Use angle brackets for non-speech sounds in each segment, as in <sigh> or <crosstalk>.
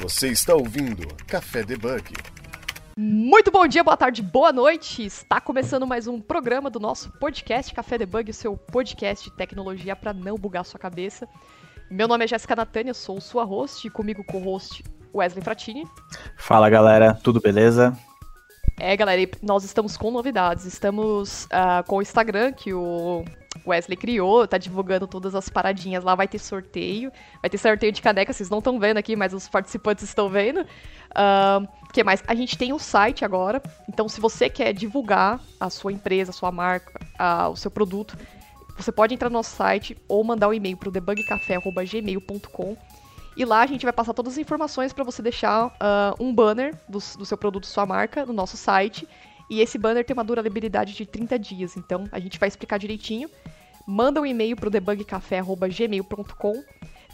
Você está ouvindo Café Debug. Muito bom dia, boa tarde, boa noite. Está começando mais um programa do nosso podcast Café Debug, o seu podcast de tecnologia para não bugar sua cabeça. Meu nome é Jéssica Natânia, sou sua host e comigo co-host Wesley Fratini. Fala galera, tudo beleza? É, galera, nós estamos com novidades. Estamos uh, com o Instagram, que o Wesley criou, tá divulgando todas as paradinhas lá, vai ter sorteio. Vai ter sorteio de caneca, vocês não estão vendo aqui, mas os participantes estão vendo. O uh, que mais? A gente tem o um site agora, então se você quer divulgar a sua empresa, a sua marca, uh, o seu produto, você pode entrar no nosso site ou mandar um e-mail pro debugcafé.gmail.com e lá a gente vai passar todas as informações para você deixar uh, um banner do, do seu produto, sua marca, no nosso site e esse banner tem uma durabilidade de 30 dias, então a gente vai explicar direitinho. Manda um e-mail para o debugcafé.gmail.com.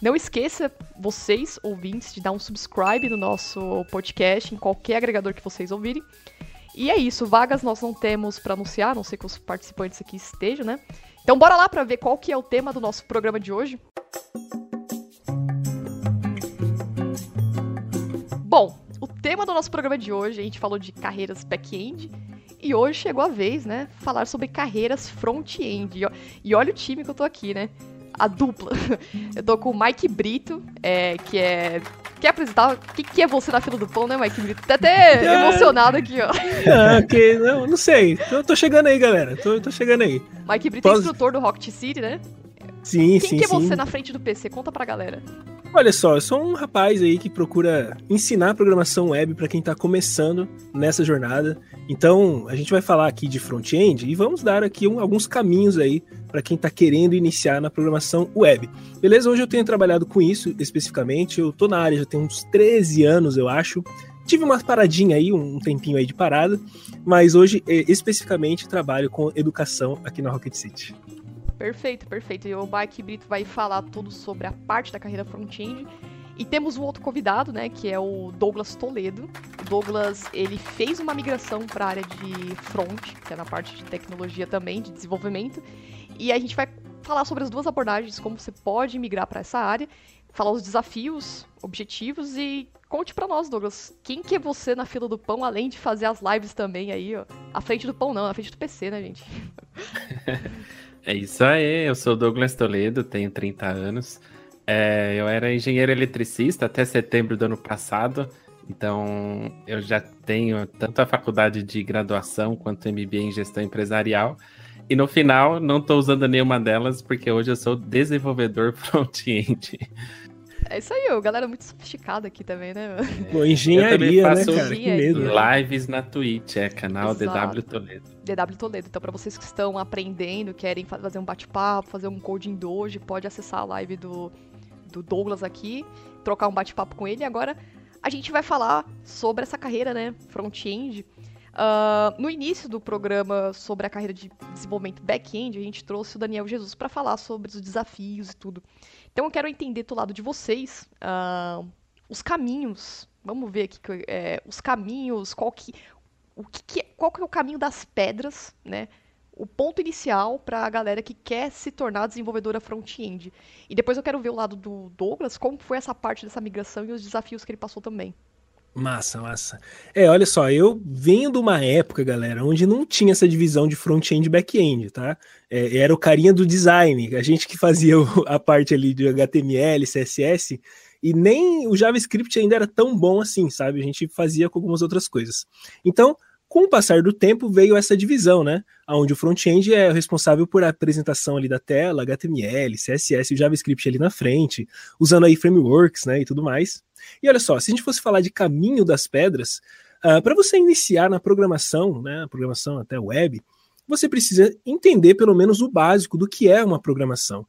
Não esqueça, vocês, ouvintes, de dar um subscribe no nosso podcast, em qualquer agregador que vocês ouvirem. E é isso, vagas nós não temos para anunciar, não sei que os participantes aqui estejam, né? Então bora lá para ver qual que é o tema do nosso programa de hoje. Bom, o tema do nosso programa de hoje, a gente falou de carreiras back-end, e hoje chegou a vez, né, falar sobre carreiras front-end. E olha o time que eu tô aqui, né? A dupla. <laughs> Eu tô com o Mike Brito, é, que é. Quer apresentar? O que, que é você na fila do pão, né, Mike Brito? Tá até <laughs> é... emocionado aqui, ó. Ah, ok, não, não sei. Tô, tô chegando aí, galera. Tô, tô chegando aí. Mike Brito é Posso... é instrutor do Rocket City, né? Sim, Quem sim, Quem que é sim. você na frente do PC? Conta pra galera. Olha só, eu sou um rapaz aí que procura ensinar programação web para quem está começando nessa jornada. Então, a gente vai falar aqui de front-end e vamos dar aqui um, alguns caminhos aí para quem está querendo iniciar na programação web. Beleza? Hoje eu tenho trabalhado com isso especificamente. Eu tô na área já tem uns 13 anos, eu acho. Tive uma paradinha aí, um tempinho aí de parada, mas hoje eh, especificamente trabalho com educação aqui na Rocket City. Perfeito, perfeito. E o Mike Brito vai falar tudo sobre a parte da carreira front-end. E temos um outro convidado, né, que é o Douglas Toledo. O Douglas, ele fez uma migração para a área de front, que é na parte de tecnologia também, de desenvolvimento. E a gente vai falar sobre as duas abordagens, como você pode migrar para essa área, falar os desafios, objetivos e conte para nós, Douglas, quem que é você na fila do pão, além de fazer as lives também aí, ó. À frente do pão não, à frente do PC, né, gente? <laughs> É isso aí, eu sou Douglas Toledo, tenho 30 anos. É, eu era engenheiro eletricista até setembro do ano passado, então eu já tenho tanto a faculdade de graduação quanto MBA em gestão empresarial. E no final, não estou usando nenhuma delas, porque hoje eu sou desenvolvedor <laughs> front-end. É isso aí, o galera muito sofisticado aqui também, né? <laughs> Pô, engenharia, né, cara? Que medo. Lives na Twitch, é canal Exato. DW Toledo. DW Toledo. Então, para vocês que estão aprendendo, querem fazer um bate-papo, fazer um coding dojo, pode acessar a live do, do Douglas aqui, trocar um bate-papo com ele. Agora, a gente vai falar sobre essa carreira, né, front-end. Uh, no início do programa sobre a carreira de desenvolvimento back-end, a gente trouxe o Daniel Jesus para falar sobre os desafios e tudo. Então eu quero entender do lado de vocês uh, os caminhos. Vamos ver aqui é, os caminhos, qual que, o que, que, é, qual que é o caminho das pedras, né? O ponto inicial para a galera que quer se tornar desenvolvedora front-end. E depois eu quero ver o lado do Douglas, como foi essa parte dessa migração e os desafios que ele passou também. Massa, massa. É, olha só, eu venho de uma época, galera, onde não tinha essa divisão de front-end e back-end, tá? É, era o carinha do design, a gente que fazia a parte ali de HTML, CSS, e nem o JavaScript ainda era tão bom assim, sabe? A gente fazia com algumas outras coisas. Então, com o passar do tempo veio essa divisão, né? Onde o front-end é responsável por apresentação ali da tela, HTML, CSS e JavaScript ali na frente, usando aí frameworks, né, e tudo mais. E olha só, se a gente fosse falar de caminho das pedras, uh, para você iniciar na programação, né, programação até web, você precisa entender pelo menos o básico do que é uma programação.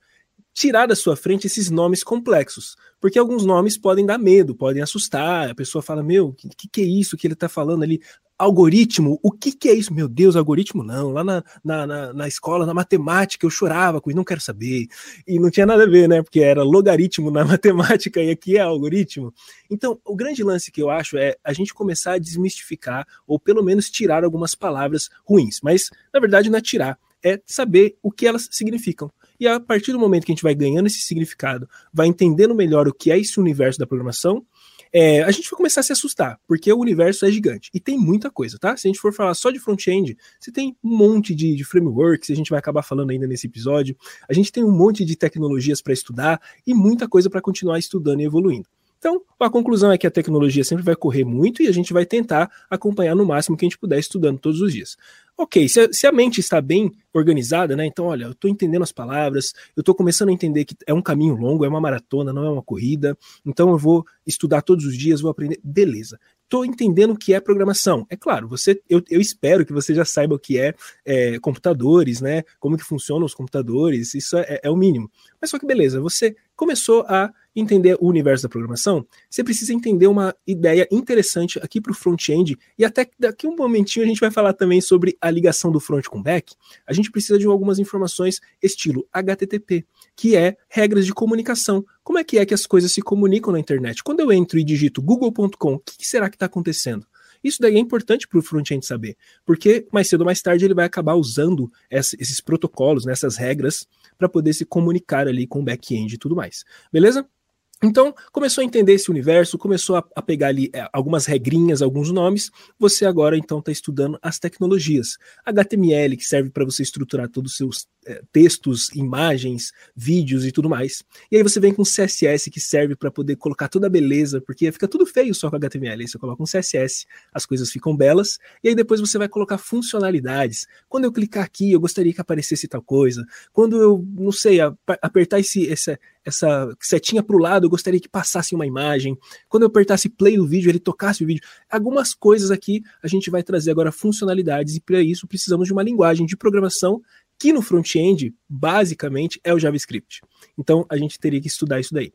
Tirar da sua frente esses nomes complexos, porque alguns nomes podem dar medo, podem assustar. A pessoa fala: Meu, o que, que, é isso que ele está falando ali? Algoritmo, o que, que é isso? Meu Deus, algoritmo não. Lá na, na, na, na, escola, na matemática, eu chorava com isso, não quero saber. E não tinha nada a ver, né? Porque era logaritmo na <laughs> matemática e aqui é algoritmo. Então, o grande lance que eu acho é a gente começar a desmistificar, ou pelo menos tirar algumas palavras ruins. Mas, na verdade, não é tirar, é saber o que elas significam. E a partir do momento que a gente vai ganhando esse significado, vai entendendo melhor o que é esse universo da programação, é, a gente vai começar a se assustar, porque o universo é gigante e tem muita coisa, tá? Se a gente for falar só de front-end, você tem um monte de, de frameworks, a gente vai acabar falando ainda nesse episódio. A gente tem um monte de tecnologias para estudar e muita coisa para continuar estudando e evoluindo. Então, a conclusão é que a tecnologia sempre vai correr muito e a gente vai tentar acompanhar no máximo que a gente puder estudando todos os dias. Ok, se a, se a mente está bem organizada, né? Então, olha, eu estou entendendo as palavras, eu estou começando a entender que é um caminho longo, é uma maratona, não é uma corrida. Então, eu vou estudar todos os dias, vou aprender. Beleza. Estou entendendo o que é programação. É claro, você, eu, eu espero que você já saiba o que é, é computadores, né? Como que funcionam os computadores. Isso é, é o mínimo. Mas só que beleza, você começou a entender o universo da programação, você precisa entender uma ideia interessante aqui para o front-end, e até daqui um momentinho a gente vai falar também sobre a ligação do front com back. A gente precisa de algumas informações estilo HTTP, que é regras de comunicação. Como é que é que as coisas se comunicam na internet? Quando eu entro e digito google.com, o que será que está acontecendo? Isso daí é importante para o front-end saber, porque mais cedo ou mais tarde ele vai acabar usando esses protocolos, nessas né, regras, para poder se comunicar ali com o back-end e tudo mais. Beleza? Então, começou a entender esse universo, começou a, a pegar ali é, algumas regrinhas, alguns nomes. Você agora então está estudando as tecnologias. HTML, que serve para você estruturar todos os seus é, textos, imagens, vídeos e tudo mais. E aí você vem com CSS, que serve para poder colocar toda a beleza, porque fica tudo feio só com HTML. Aí você coloca um CSS, as coisas ficam belas. E aí depois você vai colocar funcionalidades. Quando eu clicar aqui, eu gostaria que aparecesse tal coisa. Quando eu, não sei, apertar esse, essa, essa setinha para o lado, eu gostaria que passasse uma imagem. Quando eu apertasse play do vídeo, ele tocasse o vídeo. Algumas coisas aqui a gente vai trazer agora funcionalidades e para isso precisamos de uma linguagem de programação que no front-end, basicamente, é o JavaScript. Então a gente teria que estudar isso daí.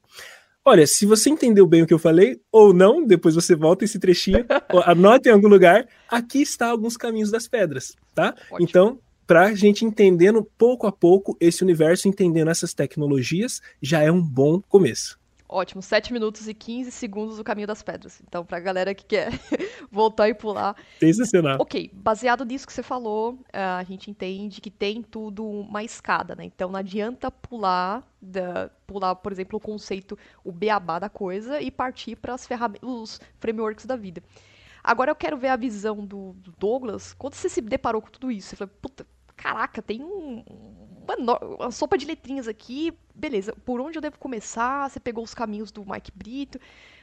Olha, se você entendeu bem o que eu falei, ou não, depois você volta esse trechinho, <laughs> anote em algum lugar, aqui está alguns caminhos das pedras, tá? Ótimo. Então, para a gente entendendo pouco a pouco esse universo, entendendo essas tecnologias, já é um bom começo. Ótimo, 7 minutos e 15 segundos o caminho das pedras. Então, pra galera que quer <laughs> voltar e pular. Sensacional. Ok, baseado nisso que você falou, a gente entende que tem tudo uma escada, né? Então não adianta pular, da, pular, por exemplo, o conceito, o beabá da coisa e partir para os frameworks da vida. Agora eu quero ver a visão do, do Douglas. Quando você se deparou com tudo isso, você falou, puta, caraca, tem um, uma, uma, sopa de letrinhas aqui, beleza, por onde eu devo começar? Você pegou os caminhos do Mike Brito.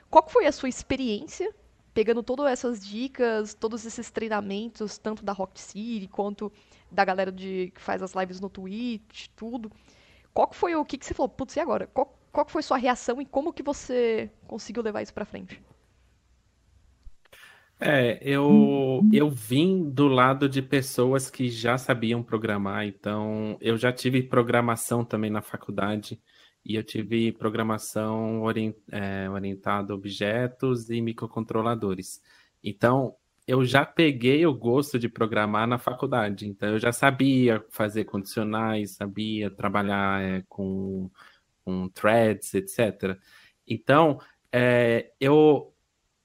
Qual foi a sua experiência pegando todas essas dicas, todos esses treinamentos, tanto da Rock City quanto da galera de, que faz as lives no Twitch, tudo? Qual foi o que, que você falou? Putz, e agora? Qual, qual foi sua reação e como que você conseguiu levar isso para frente? É, eu, eu vim do lado de pessoas que já sabiam programar, então eu já tive programação também na faculdade, e eu tive programação orient, é, orientada a objetos e microcontroladores. Então, eu já peguei o gosto de programar na faculdade, então eu já sabia fazer condicionais, sabia trabalhar é, com, com threads, etc. Então, é, eu.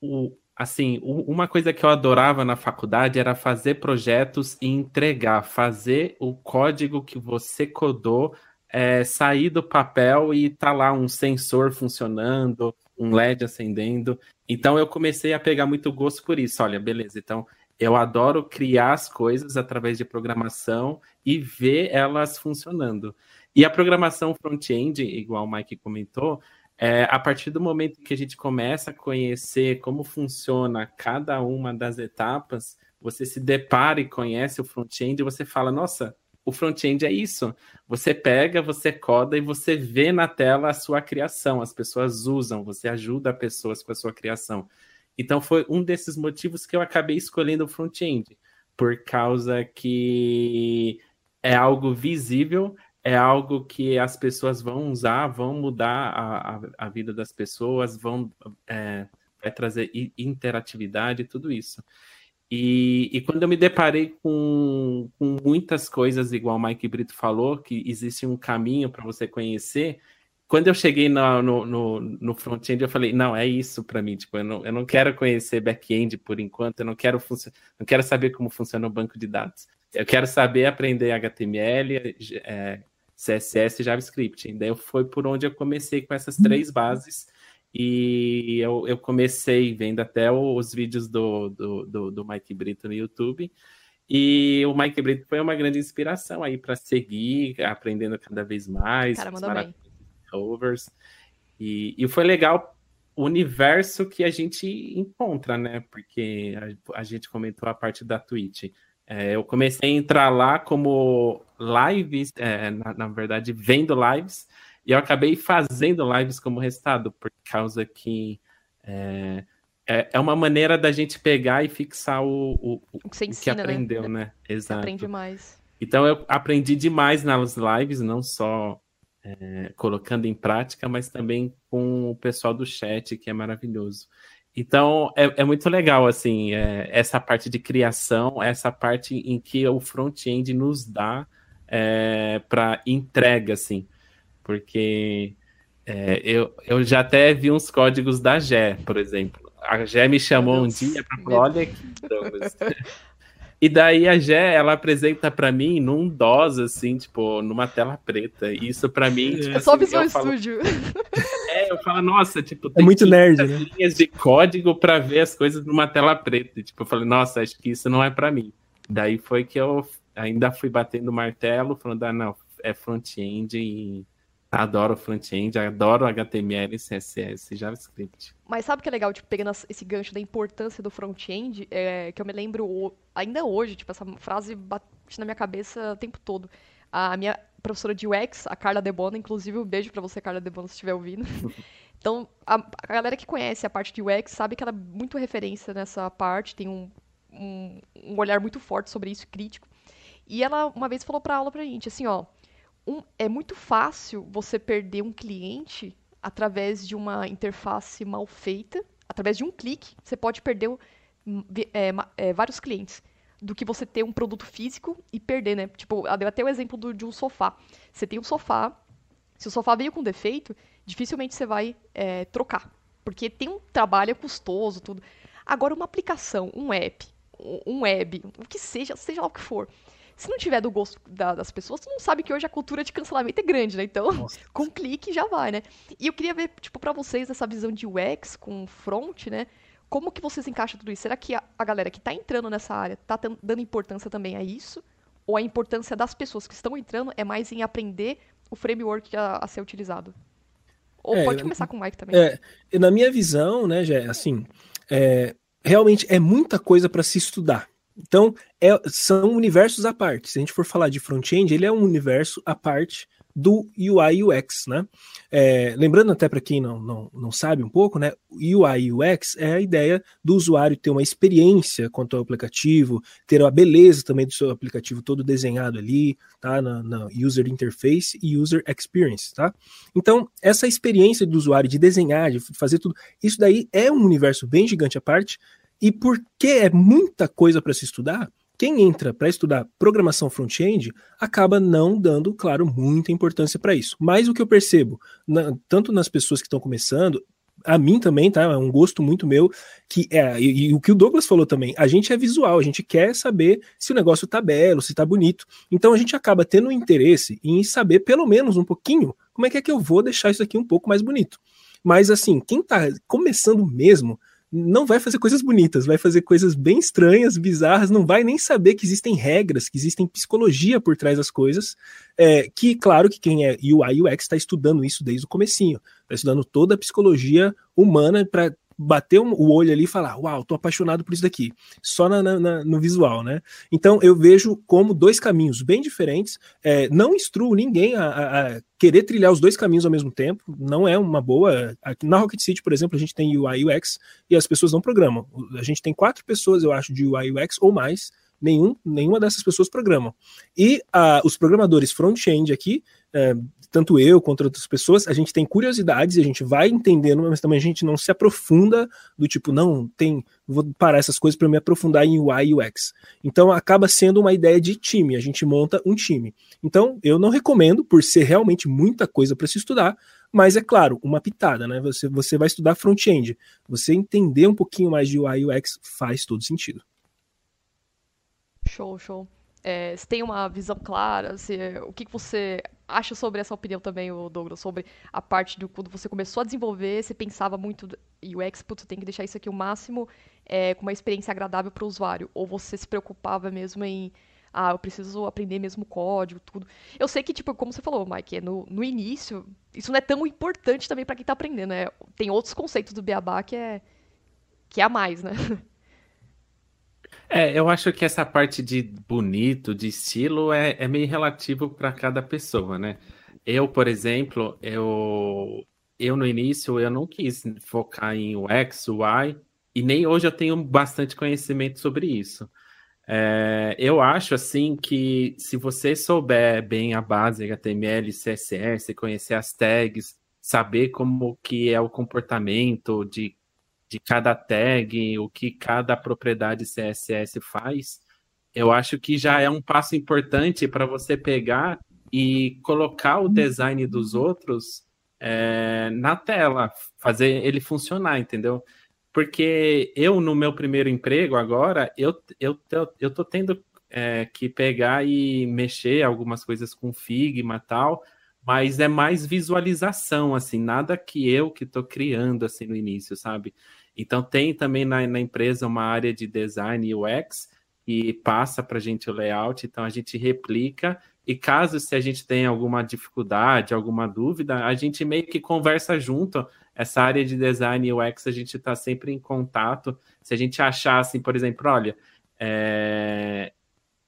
O, assim, uma coisa que eu adorava na faculdade era fazer projetos e entregar, fazer o código que você codou é, sair do papel e tá lá um sensor funcionando, um LED acendendo. Então eu comecei a pegar muito gosto por isso. Olha, beleza, então eu adoro criar as coisas através de programação e ver elas funcionando. E a programação front-end, igual o Mike comentou, é, a partir do momento que a gente começa a conhecer como funciona cada uma das etapas, você se depara e conhece o front-end e você fala, nossa, o front-end é isso. Você pega, você coda e você vê na tela a sua criação. As pessoas usam, você ajuda pessoas com a sua criação. Então foi um desses motivos que eu acabei escolhendo o front-end, por causa que é algo visível, é algo que as pessoas vão usar, vão mudar a, a, a vida das pessoas, vão é, vai trazer interatividade tudo isso. E, e, quando eu me deparei com, com muitas coisas, igual o Mike Brito falou, que existe um caminho para você conhecer, quando eu cheguei no, no, no, no front-end, eu falei, não, é isso para mim. Tipo, eu não, eu não quero conhecer back-end por enquanto, eu não quero, não quero saber como funciona o banco de dados. Eu quero saber aprender HTML, é, CSS e JavaScript. Daí foi por onde eu comecei com essas três bases. E eu, eu comecei vendo até os vídeos do, do, do, do Mike Brito no YouTube. E o Mike Brito foi uma grande inspiração aí para seguir, aprendendo cada vez mais. Cara, mandou bem. Overs. E, e foi legal o universo que a gente encontra, né? Porque a, a gente comentou a parte da Twitch. É, eu comecei a entrar lá como lives, é, na, na, verdade, vendo lives, e eu acabei fazendo lives como resultado, por causa que é, é, é uma maneira da gente pegar e fixar o, o, o que, ensina, que né? aprendeu, né? né? Exato. Aprende mais. Então eu aprendi demais nas lives, não só é, colocando em prática, mas também com o pessoal do chat, que é maravilhoso. Então, é, é muito legal, assim, é, essa parte de criação, essa parte em que o front-end nos dá é, para entrega, assim, porque é, eu, eu já até vi uns códigos da Gé, por exemplo. A Gé me chamou um dia para falar, olha aqui, Douglas. <laughs> E daí a Gé, ela apresenta para mim num DOS, assim, tipo, numa tela preta. E isso para mim. Tipo, é só assim, Visual Studio. <laughs> É, eu falo, nossa, tipo, é muito nerd, né? linhas de código para ver as coisas numa tela preta. E, tipo, eu falei, nossa, acho que isso não é para mim. Daí foi que eu ainda fui batendo o martelo, falando, ah, não, é front-end e Adoro front-end, adoro HTML, CSS e JavaScript. Mas sabe o que é legal, tipo, pegando esse gancho da importância do front-end, é, que eu me lembro ainda hoje, tipo, essa frase bate na minha cabeça o tempo todo. A minha professora de UX, a Carla Debona, inclusive um beijo para você, Carla Debona, se estiver ouvindo. <laughs> então, a, a, galera que conhece a parte de UX sabe que ela é muito referência nessa parte, tem um, um, um olhar muito forte sobre isso, crítico. E ela uma vez falou pra aula pra gente, assim, ó, um, é muito fácil você perder um cliente através de uma interface mal feita, através de um clique, você pode perder é, é, vários clientes do que você ter um produto físico e perder, né? Tipo, deu até o exemplo do, de um sofá. Você tem um sofá, se o sofá veio com defeito, dificilmente você vai é, trocar, porque tem um trabalho é custoso, tudo. Agora, uma aplicação, um app, um web, o que seja, seja lá o que for, se não tiver do gosto da, das pessoas, tu não sabe que hoje a cultura de cancelamento é grande, né? Então, Nossa. <laughs> com clique já vai, né? E eu queria ver, tipo, para vocês essa visão de UX com front, né? Como que vocês encaixam tudo isso? Será que a, a galera que tá entrando nessa área tá dando importância também a isso? Ou a importância das pessoas que estão entrando é mais em aprender o framework a, a ser utilizado? Ou é, pode começar com o Mike também. É, na minha visão, né, já assim, é, realmente é muita coisa para se estudar. Então, é, são universos à parte. Se a gente for falar de front-end, ele é um universo à parte do UI UX, né? É, lembrando até para quem não, não, não sabe um pouco, né? UI UX é a ideia do usuário ter uma experiência quanto ao aplicativo, ter a beleza também do seu aplicativo todo desenhado ali, tá? Na, na user interface e user experience, tá? Então, essa experiência do usuário de desenhar, de fazer tudo, isso daí é um universo bem gigante à parte, e porque é muita coisa para se estudar, quem entra para estudar programação front-end acaba não dando, claro, muita importância para isso. Mas o que eu percebo, na, tanto nas pessoas que estão começando, a mim também, tá? É um gosto muito meu, que é, e, e, o que o Douglas falou também, a gente é visual, a gente quer saber se o negócio tá belo, se tá bonito. Então a gente acaba tendo interesse em saber pelo menos um pouquinho como é que é que eu vou deixar isso aqui um pouco mais bonito. Mas assim, quem tá começando mesmo, não vai fazer coisas bonitas, vai fazer coisas bem estranhas, bizarras, não vai nem saber que existem regras, que existem psicologia por trás das coisas, é, que claro que quem é UI UX está estudando isso desde o comecinho, está estudando toda a psicologia humana para bater o olho ali e falar, uau, tô apaixonado por isso daqui, só na, na, no visual, né? Então eu vejo como dois caminhos bem diferentes. É, não instruo ninguém a, a, a, querer trilhar os dois caminhos ao mesmo tempo, não é uma boa. Na Rocket City, por exemplo, a gente tem UI UX e as pessoas não programam. A gente tem quatro pessoas, eu acho, de UI UX ou mais. Nenhum, nenhuma dessas pessoas programam. E uh, os programadores front-end aqui, uh, tanto eu quanto outras pessoas, a gente tem curiosidades e a gente vai entendendo, mas também a gente não se aprofunda do tipo, não, tem, vou parar essas coisas para me aprofundar em UI e UX. Então acaba sendo uma ideia de time, a gente monta um time. Então eu não recomendo, por ser realmente muita coisa para se estudar, mas é claro, uma pitada, né? Você, você vai estudar front-end, você entender um pouquinho mais de UI e UX faz todo sentido. Show, show. É, você tem uma visão clara, se, o que, que você acha sobre essa opinião também, o Douglas, sobre a parte do quando você começou a desenvolver, você pensava muito UX, putz, tem que deixar isso aqui o máximo é, com uma experiência agradável para o usuário, ou você se preocupava mesmo em ah, eu preciso aprender mesmo código, tudo. Eu sei que, tipo, como você falou, Mike, no, no início, isso não é tão importante também para quem tá aprendendo, né? Tem outros conceitos do Beabá que é, que é a mais, né? <laughs> É, eu acho que essa parte de bonito, de estilo, é, é meio relativo para cada pessoa, né? Eu, por exemplo, eu, eu no início, eu não quis focar em UX, UI, e nem hoje eu tenho bastante conhecimento sobre isso. É, eu acho assim que se você souber bem a base HTML, CSS, conhecer as tags, saber como que é o comportamento de, de cada tag, o que cada propriedade CSS faz, eu acho que já é um passo importante para você pegar e colocar o design dos outros é, na tela, fazer ele funcionar, entendeu? Porque eu, no meu primeiro emprego agora, eu, eu, eu tô tendo é, que pegar e mexer algumas coisas com Figma e tal, mas é mais visualização, assim, nada que eu que estou criando, assim, no início, sabe? Então, tem também na, na empresa uma área de design UX que passa para a gente o layout, então a gente replica e caso se a gente tenha alguma dificuldade, alguma dúvida, a gente meio que conversa junto. Essa área de design e UX a gente está sempre em contato. Se a gente achar assim, por exemplo, olha, é...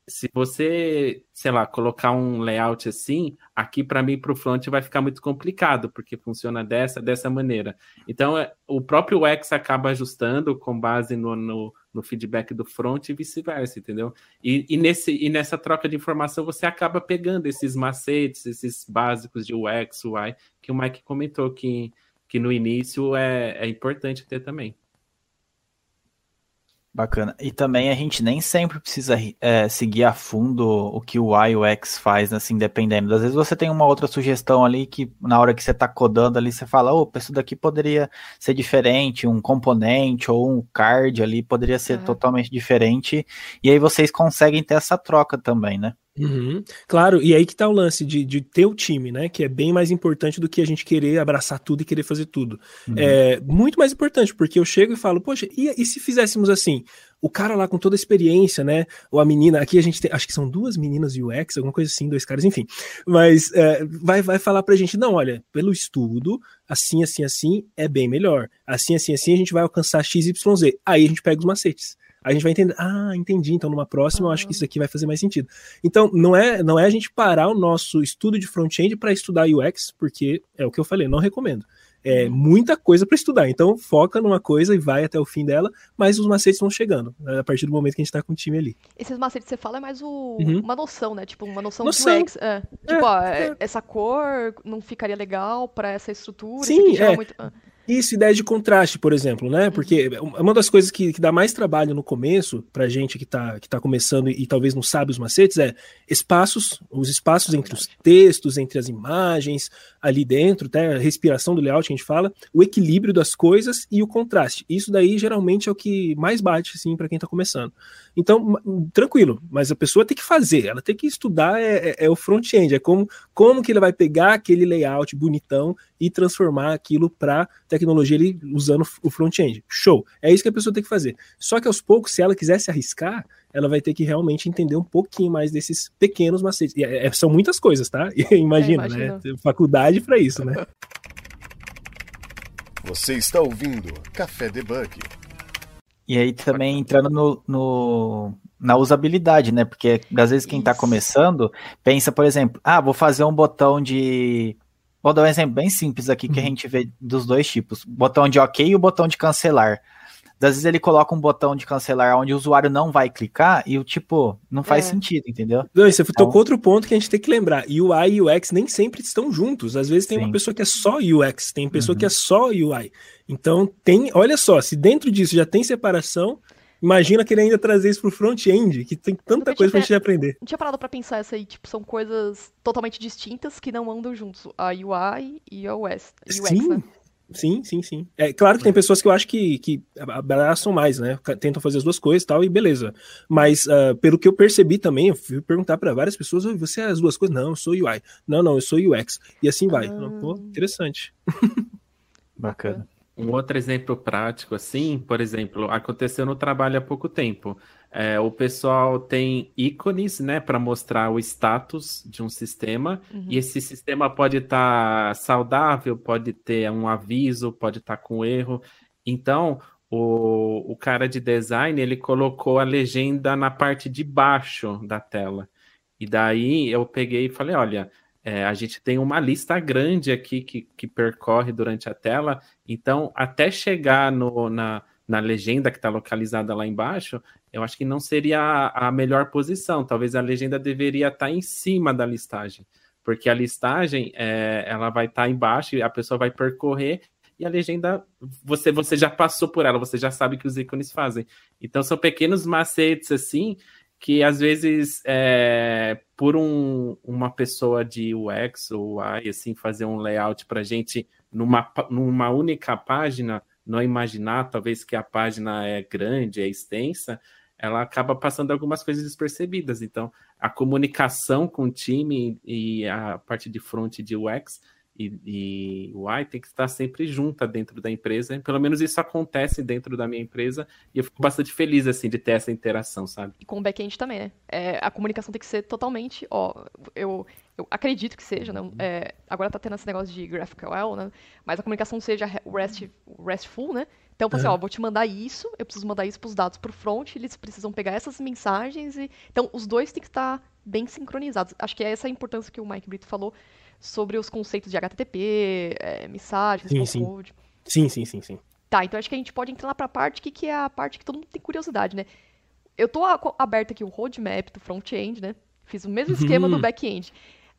se você, sei lá, colocar um layout assim, aqui para mim para o front vai ficar muito complicado, porque funciona dessa, dessa maneira. Então, é, o próprio UX acaba ajustando com base no, no no feedback do front e vice-versa, entendeu? E, e, nesse, e nessa troca de informação você acaba pegando esses macetes, esses básicos de UX, UI, que o Mike comentou que, que no início é, é importante ter também. Bacana. E também a gente nem sempre precisa é, seguir a fundo o que o UI e o X faz, assim, dependendo. Às vezes você tem uma outra sugestão ali que na hora que você está codando ali, você fala, opa, isso daqui poderia ser diferente, um componente ou um card ali poderia ser uhum. totalmente diferente. E aí vocês conseguem ter essa troca também, né? Uhum. Claro, e aí que tá o lance de, de ter o time, né? Que é bem mais importante do que a gente querer abraçar tudo e querer fazer tudo. Uhum. É muito mais importante, porque eu chego e falo, poxa, e, e se fizéssemos assim? O cara lá com toda a experiência, né? Ou a menina, aqui a gente tem, acho que são duas meninas UX, alguma coisa assim, dois caras, enfim. Mas é, vai, vai falar pra gente, não, olha, pelo estudo, assim, assim, assim, é bem melhor. Assim, assim, assim, a gente vai alcançar XYZ. Aí a gente pega os macetes a gente vai entender, ah, entendi, então numa próxima eu acho que isso aqui vai fazer mais sentido. Então, não é, não é a gente parar o nosso estudo de front-end para estudar UX, porque é o que eu falei, não recomendo. É uhum. muita coisa para estudar, então foca numa coisa e vai até o fim dela, mas os macetes vão chegando, né, a partir do momento que a gente está com o time ali. Esses macetes que você fala é mais o, uhum. uma noção, né? Tipo, uma noção, noção. do UX. É. é. Tipo, ó, é. essa cor não ficaria legal para essa estrutura. Sim, é. Muito... Isso, ideia de contraste, por exemplo, né? Porque uma das coisas que, que dá mais trabalho no começo, pra gente que tá, que tá começando e, e talvez não sabe os macetes, é espaços, os espaços entre os textos, entre as imagens, ali dentro, até a respiração do layout que a gente fala, o equilíbrio das coisas e o contraste. Isso daí geralmente é o que mais bate, assim, para quem tá começando. Então, tranquilo, mas a pessoa tem que fazer, ela tem que estudar é, é, é o front-end, é como, como que ele vai pegar aquele layout bonitão e transformar aquilo para tecnologia ele usando o front-end. Show. É isso que a pessoa tem que fazer. Só que aos poucos, se ela quiser se arriscar, ela vai ter que realmente entender um pouquinho mais desses pequenos macetes. E é, é são muitas coisas, tá? <laughs> Imagina, é, né? Faculdade para isso, né? <laughs> Você está ouvindo Café Debug. E aí também entrando no, no, na usabilidade, né? Porque às vezes quem está começando pensa, por exemplo, ah, vou fazer um botão de. Vou dar um exemplo bem simples aqui que a uhum. gente vê dos dois tipos: botão de OK e o botão de cancelar. Às vezes ele coloca um botão de cancelar onde o usuário não vai clicar e o tipo, não faz é. sentido, entendeu? Não, você então... tocou outro ponto que a gente tem que lembrar. UI e UX nem sempre estão juntos. Às vezes tem Sim. uma pessoa que é só UX, tem pessoa uhum. que é só UI. Então tem, olha só, se dentro disso já tem separação, Imagina que ele ainda trazer isso pro front-end, que tem tanta coisa pra gente aprender. Não tinha parado pra pensar essa aí, tipo, são coisas totalmente distintas que não andam juntos. A UI e a UX, UX Sim. né? Sim, sim, sim. É claro que tem pessoas que eu acho que, que abraçam mais, né? Tentam fazer as duas coisas e tal, e beleza. Mas uh, pelo que eu percebi também, eu fui perguntar para várias pessoas: você é as duas coisas? Não, eu sou UI. Não, não, eu sou UX. E assim vai. Ah. Pô, interessante. <laughs> Bacana. Um outro exemplo prático, assim, por exemplo, aconteceu no trabalho há pouco tempo. É, o pessoal tem ícones, né, para mostrar o status de um sistema, uhum. e esse sistema pode estar tá saudável, pode ter um aviso, pode estar tá com erro. Então, o, o cara de design, ele colocou a legenda na parte de baixo da tela. E daí eu peguei e falei, olha, é, a gente tem uma lista grande aqui que, que percorre durante a tela, então até chegar no, na, na legenda que está localizada lá embaixo, eu acho que não seria a, a melhor posição. Talvez a legenda deveria estar tá em cima da listagem, porque a listagem é, ela vai estar tá embaixo e a pessoa vai percorrer e a legenda você você já passou por ela, você já sabe o que os ícones fazem. Então são pequenos macetes assim que às vezes é, por um, uma pessoa de UX ou UI assim fazer um layout para gente numa, numa única página não imaginar talvez que a página é grande é extensa ela acaba passando algumas coisas despercebidas. Então a comunicação com o time e a parte de front de UX e, e o Y tem que estar sempre junta dentro da empresa. Pelo menos isso acontece dentro da minha empresa e eu fico bastante feliz assim de ter essa interação, sabe? E com o back-end também, né? É, a comunicação tem que ser totalmente, ó, eu, eu acredito que seja, né? É, agora tá tendo esse negócio de GraphQL, né? Mas a comunicação seja REST, RESTful, né? Então, assim, uhum. ó, vou te mandar isso, eu preciso mandar isso para os dados para o front, eles precisam pegar essas mensagens e então os dois têm que estar bem sincronizados. Acho que é essa a importância que o Mike Brito falou sobre os conceitos de HTTP, é, mensagens, sim, sim. code. Sim, sim, sim, sim. Tá, então acho que a gente pode entrar lá pra parte que, que é a parte que todo mundo tem curiosidade, né? Eu tô aberto aqui o roadmap do front-end, né? Fiz o mesmo esquema uhum. do back-end.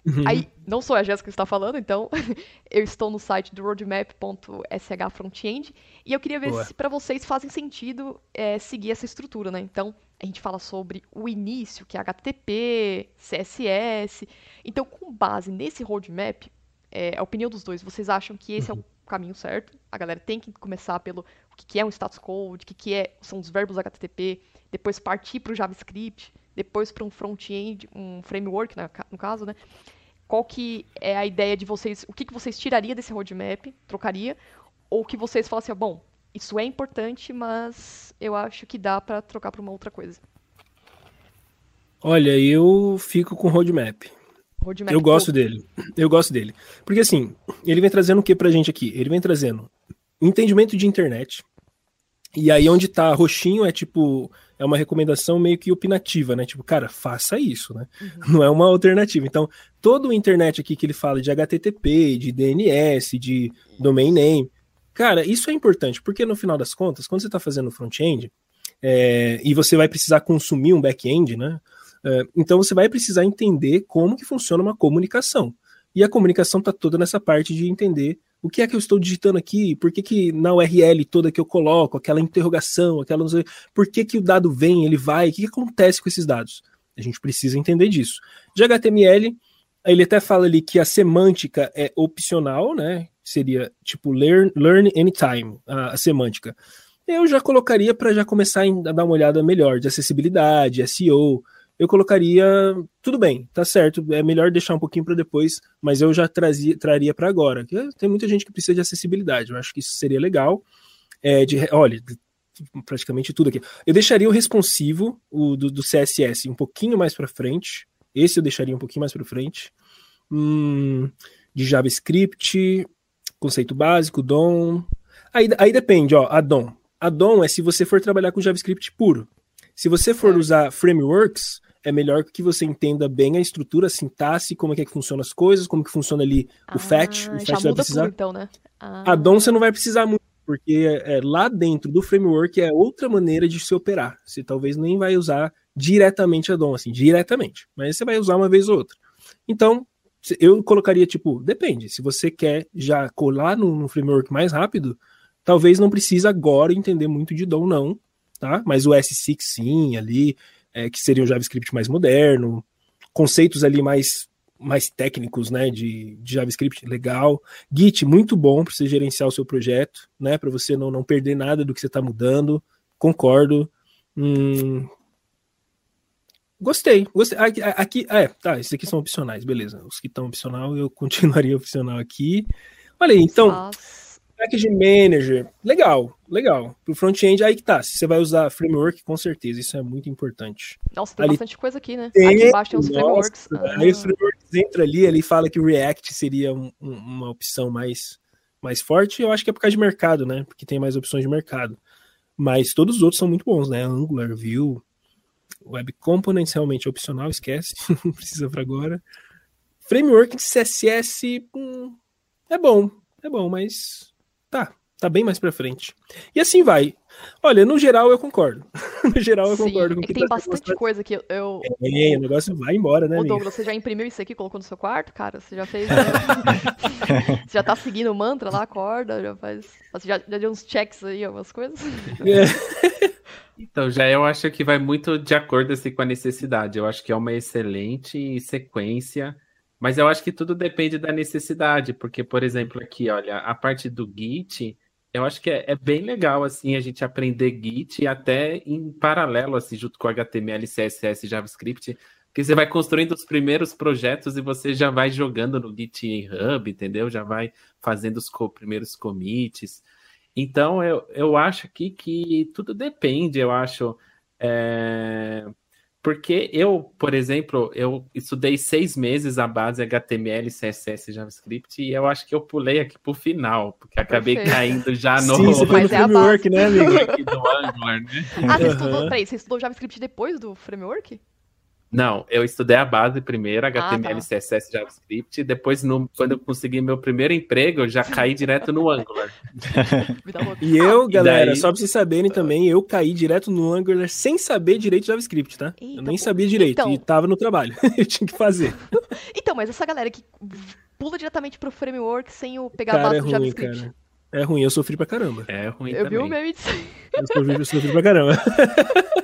Uhum. Aí, não sou a Jéssica que está falando, então <laughs> eu estou no site do roadmap.sh frontend e eu queria ver Boa. se para vocês fazem sentido é, seguir essa estrutura, né? Então, a gente fala sobre o início, que é HTTP, CSS. Então, com base nesse roadmap, é, a opinião dos dois, vocês acham que esse uhum. é o uhum. caminho certo? A galera tem que começar pelo o que é um status code, o que é, são os verbos HTTP, depois partir para o JavaScript, depois para um front-end, um framework, né, no caso, né? Qual que é a ideia de vocês, o que, que vocês tirariam desse roadmap, trocaria, ou que vocês falassem, assim, bom, isso é importante, mas eu acho que dá para trocar para uma outra coisa. Olha, eu fico com o roadmap. roadmap eu gosto dele. Eu gosto dele. Porque assim, ele vem trazendo o que pra gente aqui? Ele vem trazendo entendimento de internet. E aí onde tá roxinho é tipo é uma recomendação meio que opinativa, né? Tipo, cara, faça isso, né? Uhum. Não é uma alternativa. Então, todo o internet aqui que ele fala de HTTP, de DNS, de domain name, cara, isso é importante, porque no final das contas, quando você está fazendo front-end, é, e você vai precisar consumir um back-end, né? É, então você vai precisar entender como que funciona uma comunicação. E a comunicação está toda nessa parte de entender o que é que eu estou digitando aqui? Por que, que na URL toda que eu coloco, aquela interrogação, aquela por que, que o dado vem, ele vai, o que, que acontece com esses dados? A gente precisa entender disso. De HTML, ele até fala ali que a semântica é opcional, né? Seria tipo learn, learn anytime, a, a semântica. Eu já colocaria para já começar a dar uma olhada melhor de acessibilidade, SEO, eu colocaria tudo bem, tá certo, é melhor deixar um pouquinho para depois, mas eu já trazia, traria para agora. Tem muita gente que precisa de acessibilidade, eu acho que isso seria legal. É, de, olha, praticamente tudo aqui. Eu deixaria o responsivo, o do, do CSS, um pouquinho mais para frente. Esse eu deixaria um pouquinho mais para frente. Hum, de JavaScript, conceito básico, DOM. Aí, aí depende, ó, a DOM. A DOM é se você for trabalhar com JavaScript puro. Se você for usar frameworks, é melhor que você entenda bem a estrutura, a sintaxe, como é que, é que funciona as coisas, como que funciona ali o ah, fetch. O fetch vai precisar. Tudo, então, né? Ah. A DOM você não vai precisar muito, porque é, lá dentro do framework é outra maneira de se operar. Você talvez nem vai usar diretamente a DOM, assim, diretamente, mas você vai usar uma vez ou outra. Então, eu colocaria, tipo, depende. Se você quer já colar no, no framework mais rápido, talvez não precisa agora entender muito de DOM, não, tá? Mas o S6 sim, ali, é, que seria um JavaScript mais moderno, conceitos ali mais mais técnicos, né, de, de, JavaScript, legal. Git, muito bom para você gerenciar o seu projeto, né, para você não, não perder nada do que você está mudando. Concordo. Hum, gostei, gostei. Aqui, aqui, é, tá, esses aqui são opcionais, beleza. Os que estão opcional, eu <laughs> continuaria opcional aqui. Olha aí, então, Nossa. Package Manager, legal, legal. Pro front-end, aí que tá. Se você vai usar framework, com certeza, isso é muito importante. Nossa, tem ali, bastante coisa aqui, né? Tem, aqui embaixo tem os nossa, frameworks. Ah. Aí os frameworks entram ali, ele fala que o React seria um, um, uma opção mais, mais forte. Eu acho que é por causa de mercado, né? Porque tem mais opções de mercado. Mas todos os outros são muito bons, né? Angular, Vue, Web Components realmente é opcional, esquece, <laughs> não precisa para agora. Framework de CSS hum, é bom, é bom, mas Tá, tá bem mais pra frente. E assim vai. Olha, no geral eu concordo. <laughs> no geral eu Sim, concordo com é que tem tá bastante coisa que eu. É, o negócio vai embora, né? Ô, Douglas, você já imprimiu isso aqui, colocou no seu quarto, cara? Você já fez. <laughs> você já tá seguindo o mantra lá, acorda, já faz. Você já, já deu uns checks aí, algumas coisas? É. <laughs> Então, já eu acho que vai muito de acordo assim, com a necessidade. Eu acho que é uma excelente sequência mas eu acho que tudo depende da necessidade, porque, por exemplo, aqui, olha, a parte do Git, eu acho que é, é, bem legal, assim, a gente aprender Git até em paralelo, assim, junto com HTML, CSS, JavaScript, porque você vai construindo os primeiros projetos e você já vai jogando no GitHub, entendeu? Já vai fazendo os co primeiros commits. Então, eu, eu acho aqui que tudo depende, eu acho... É porque eu, por exemplo, eu estudei seis meses a base HTML, CSS, JavaScript e eu acho que eu pulei aqui pro final, porque acabei Perfeito. caindo já no, Sim, você no <laughs> framework, né, amigo? do Angular, né? Ah, você estudou, peraí, você estudou JavaScript depois do framework? Não, eu estudei a base primeiro, HTML, ah, tá. CSS, JavaScript, depois, no, quando eu consegui meu primeiro emprego, eu já caí direto no Angular. <laughs> e eu, galera, daí... só pra vocês saberem também, eu caí direto no Angular sem saber direito de JavaScript, tá? Eita, eu nem sabia direito, então... e tava no trabalho, <laughs> eu tinha que fazer. <laughs> Então, mas essa galera que pula diretamente pro framework sem o pegar cara, a base é ruim, do JavaScript... Cara. É ruim, eu sofri pra caramba. É ruim eu também. vi o meme disso Eu sofri, eu sofri pra caramba. <laughs>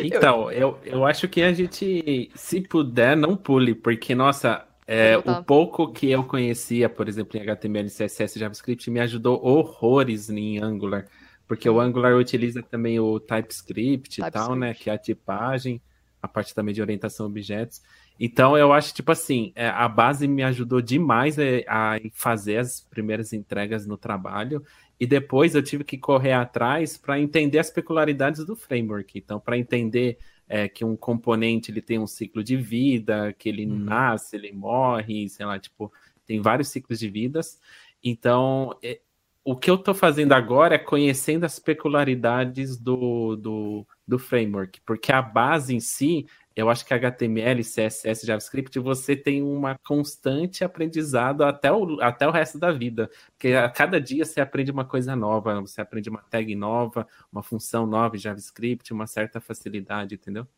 Então, eu, eu acho que a gente, se puder, não pule, porque, nossa, é, o pouco que eu conhecia, por exemplo, em HTML, CSS, JavaScript, me ajudou horrores em Angular, porque o Angular utiliza também o TypeScript, TypeScript. e tal, né, que é a tipagem, a parte também de orientação a objetos. Então, eu acho, tipo assim, é, a base me ajudou demais é, a fazer as primeiras entregas no trabalho. E depois eu tive que correr atrás para entender as peculiaridades do framework. Então, para entender é, que um componente ele tem um ciclo de vida, que ele uhum. nasce, ele morre, sei lá, tipo, tem vários ciclos de vidas. Então, é, o que eu estou fazendo agora é conhecendo as peculiaridades do, do, do framework, porque a base em si eu acho que HTML, CSS, JavaScript, você tem uma constante aprendizado até o, até o resto da vida. Porque a cada dia você aprende uma coisa nova, você aprende uma tag nova, uma função nova em JavaScript, uma certa facilidade, entendeu?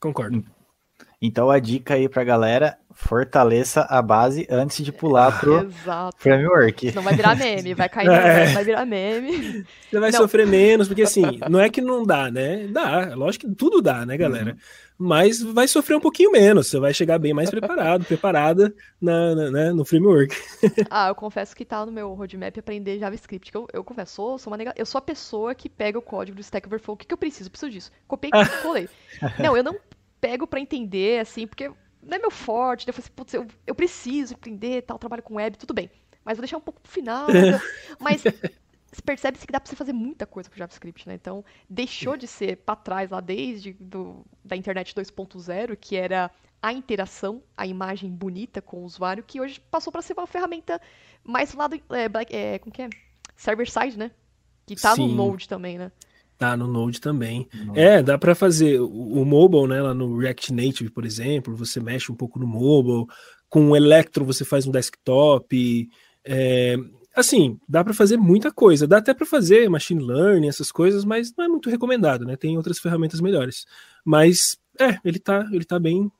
Concordo. Então a dica aí pra galera, fortaleça a base antes de pular <laughs> pro Exato. framework. Não vai virar meme, vai cair, <laughs> é. vai virar meme. Você vai não. sofrer menos, porque assim, não é que não dá, né? Dá, lógico que tudo dá, né, galera? Uhum. Mas vai sofrer um pouquinho menos, você vai chegar bem mais preparado, preparada na, na né, no framework. <laughs> ah, eu confesso que tá no meu roadmap aprender JavaScript, que eu, eu confesso, sou uma nega... eu sou a pessoa que pega o código do Stack Overflow, o que, que eu preciso? Eu preciso disso. Copiei e colei. não, eu não pego para entender, assim, porque não é meu forte. Eu falei assim, putz, eu, eu preciso aprender, tal, trabalho com web, tudo bem. Mas vou deixar um pouco pro final. <laughs> mas percebe-se que dá para você fazer muita coisa com JavaScript, né? Então, deixou de ser para trás lá desde do, da internet 2.0, que era a interação, a imagem bonita com o usuário, que hoje passou para ser uma ferramenta mais lado é, black, é, como que é? Server side, né? Que tá Sim. no Node também, né? Tá no Node também. Node. É, dá para fazer o, o, mobile, né? Lá no React Native, por exemplo, você mexe um pouco no mobile. Com o Electron você faz um desktop. É, assim, dá para fazer muita coisa. Dá até para fazer machine learning, essas coisas, mas não é muito recomendado, né? Tem outras ferramentas melhores. Mas é, ele tá, ele tá bem,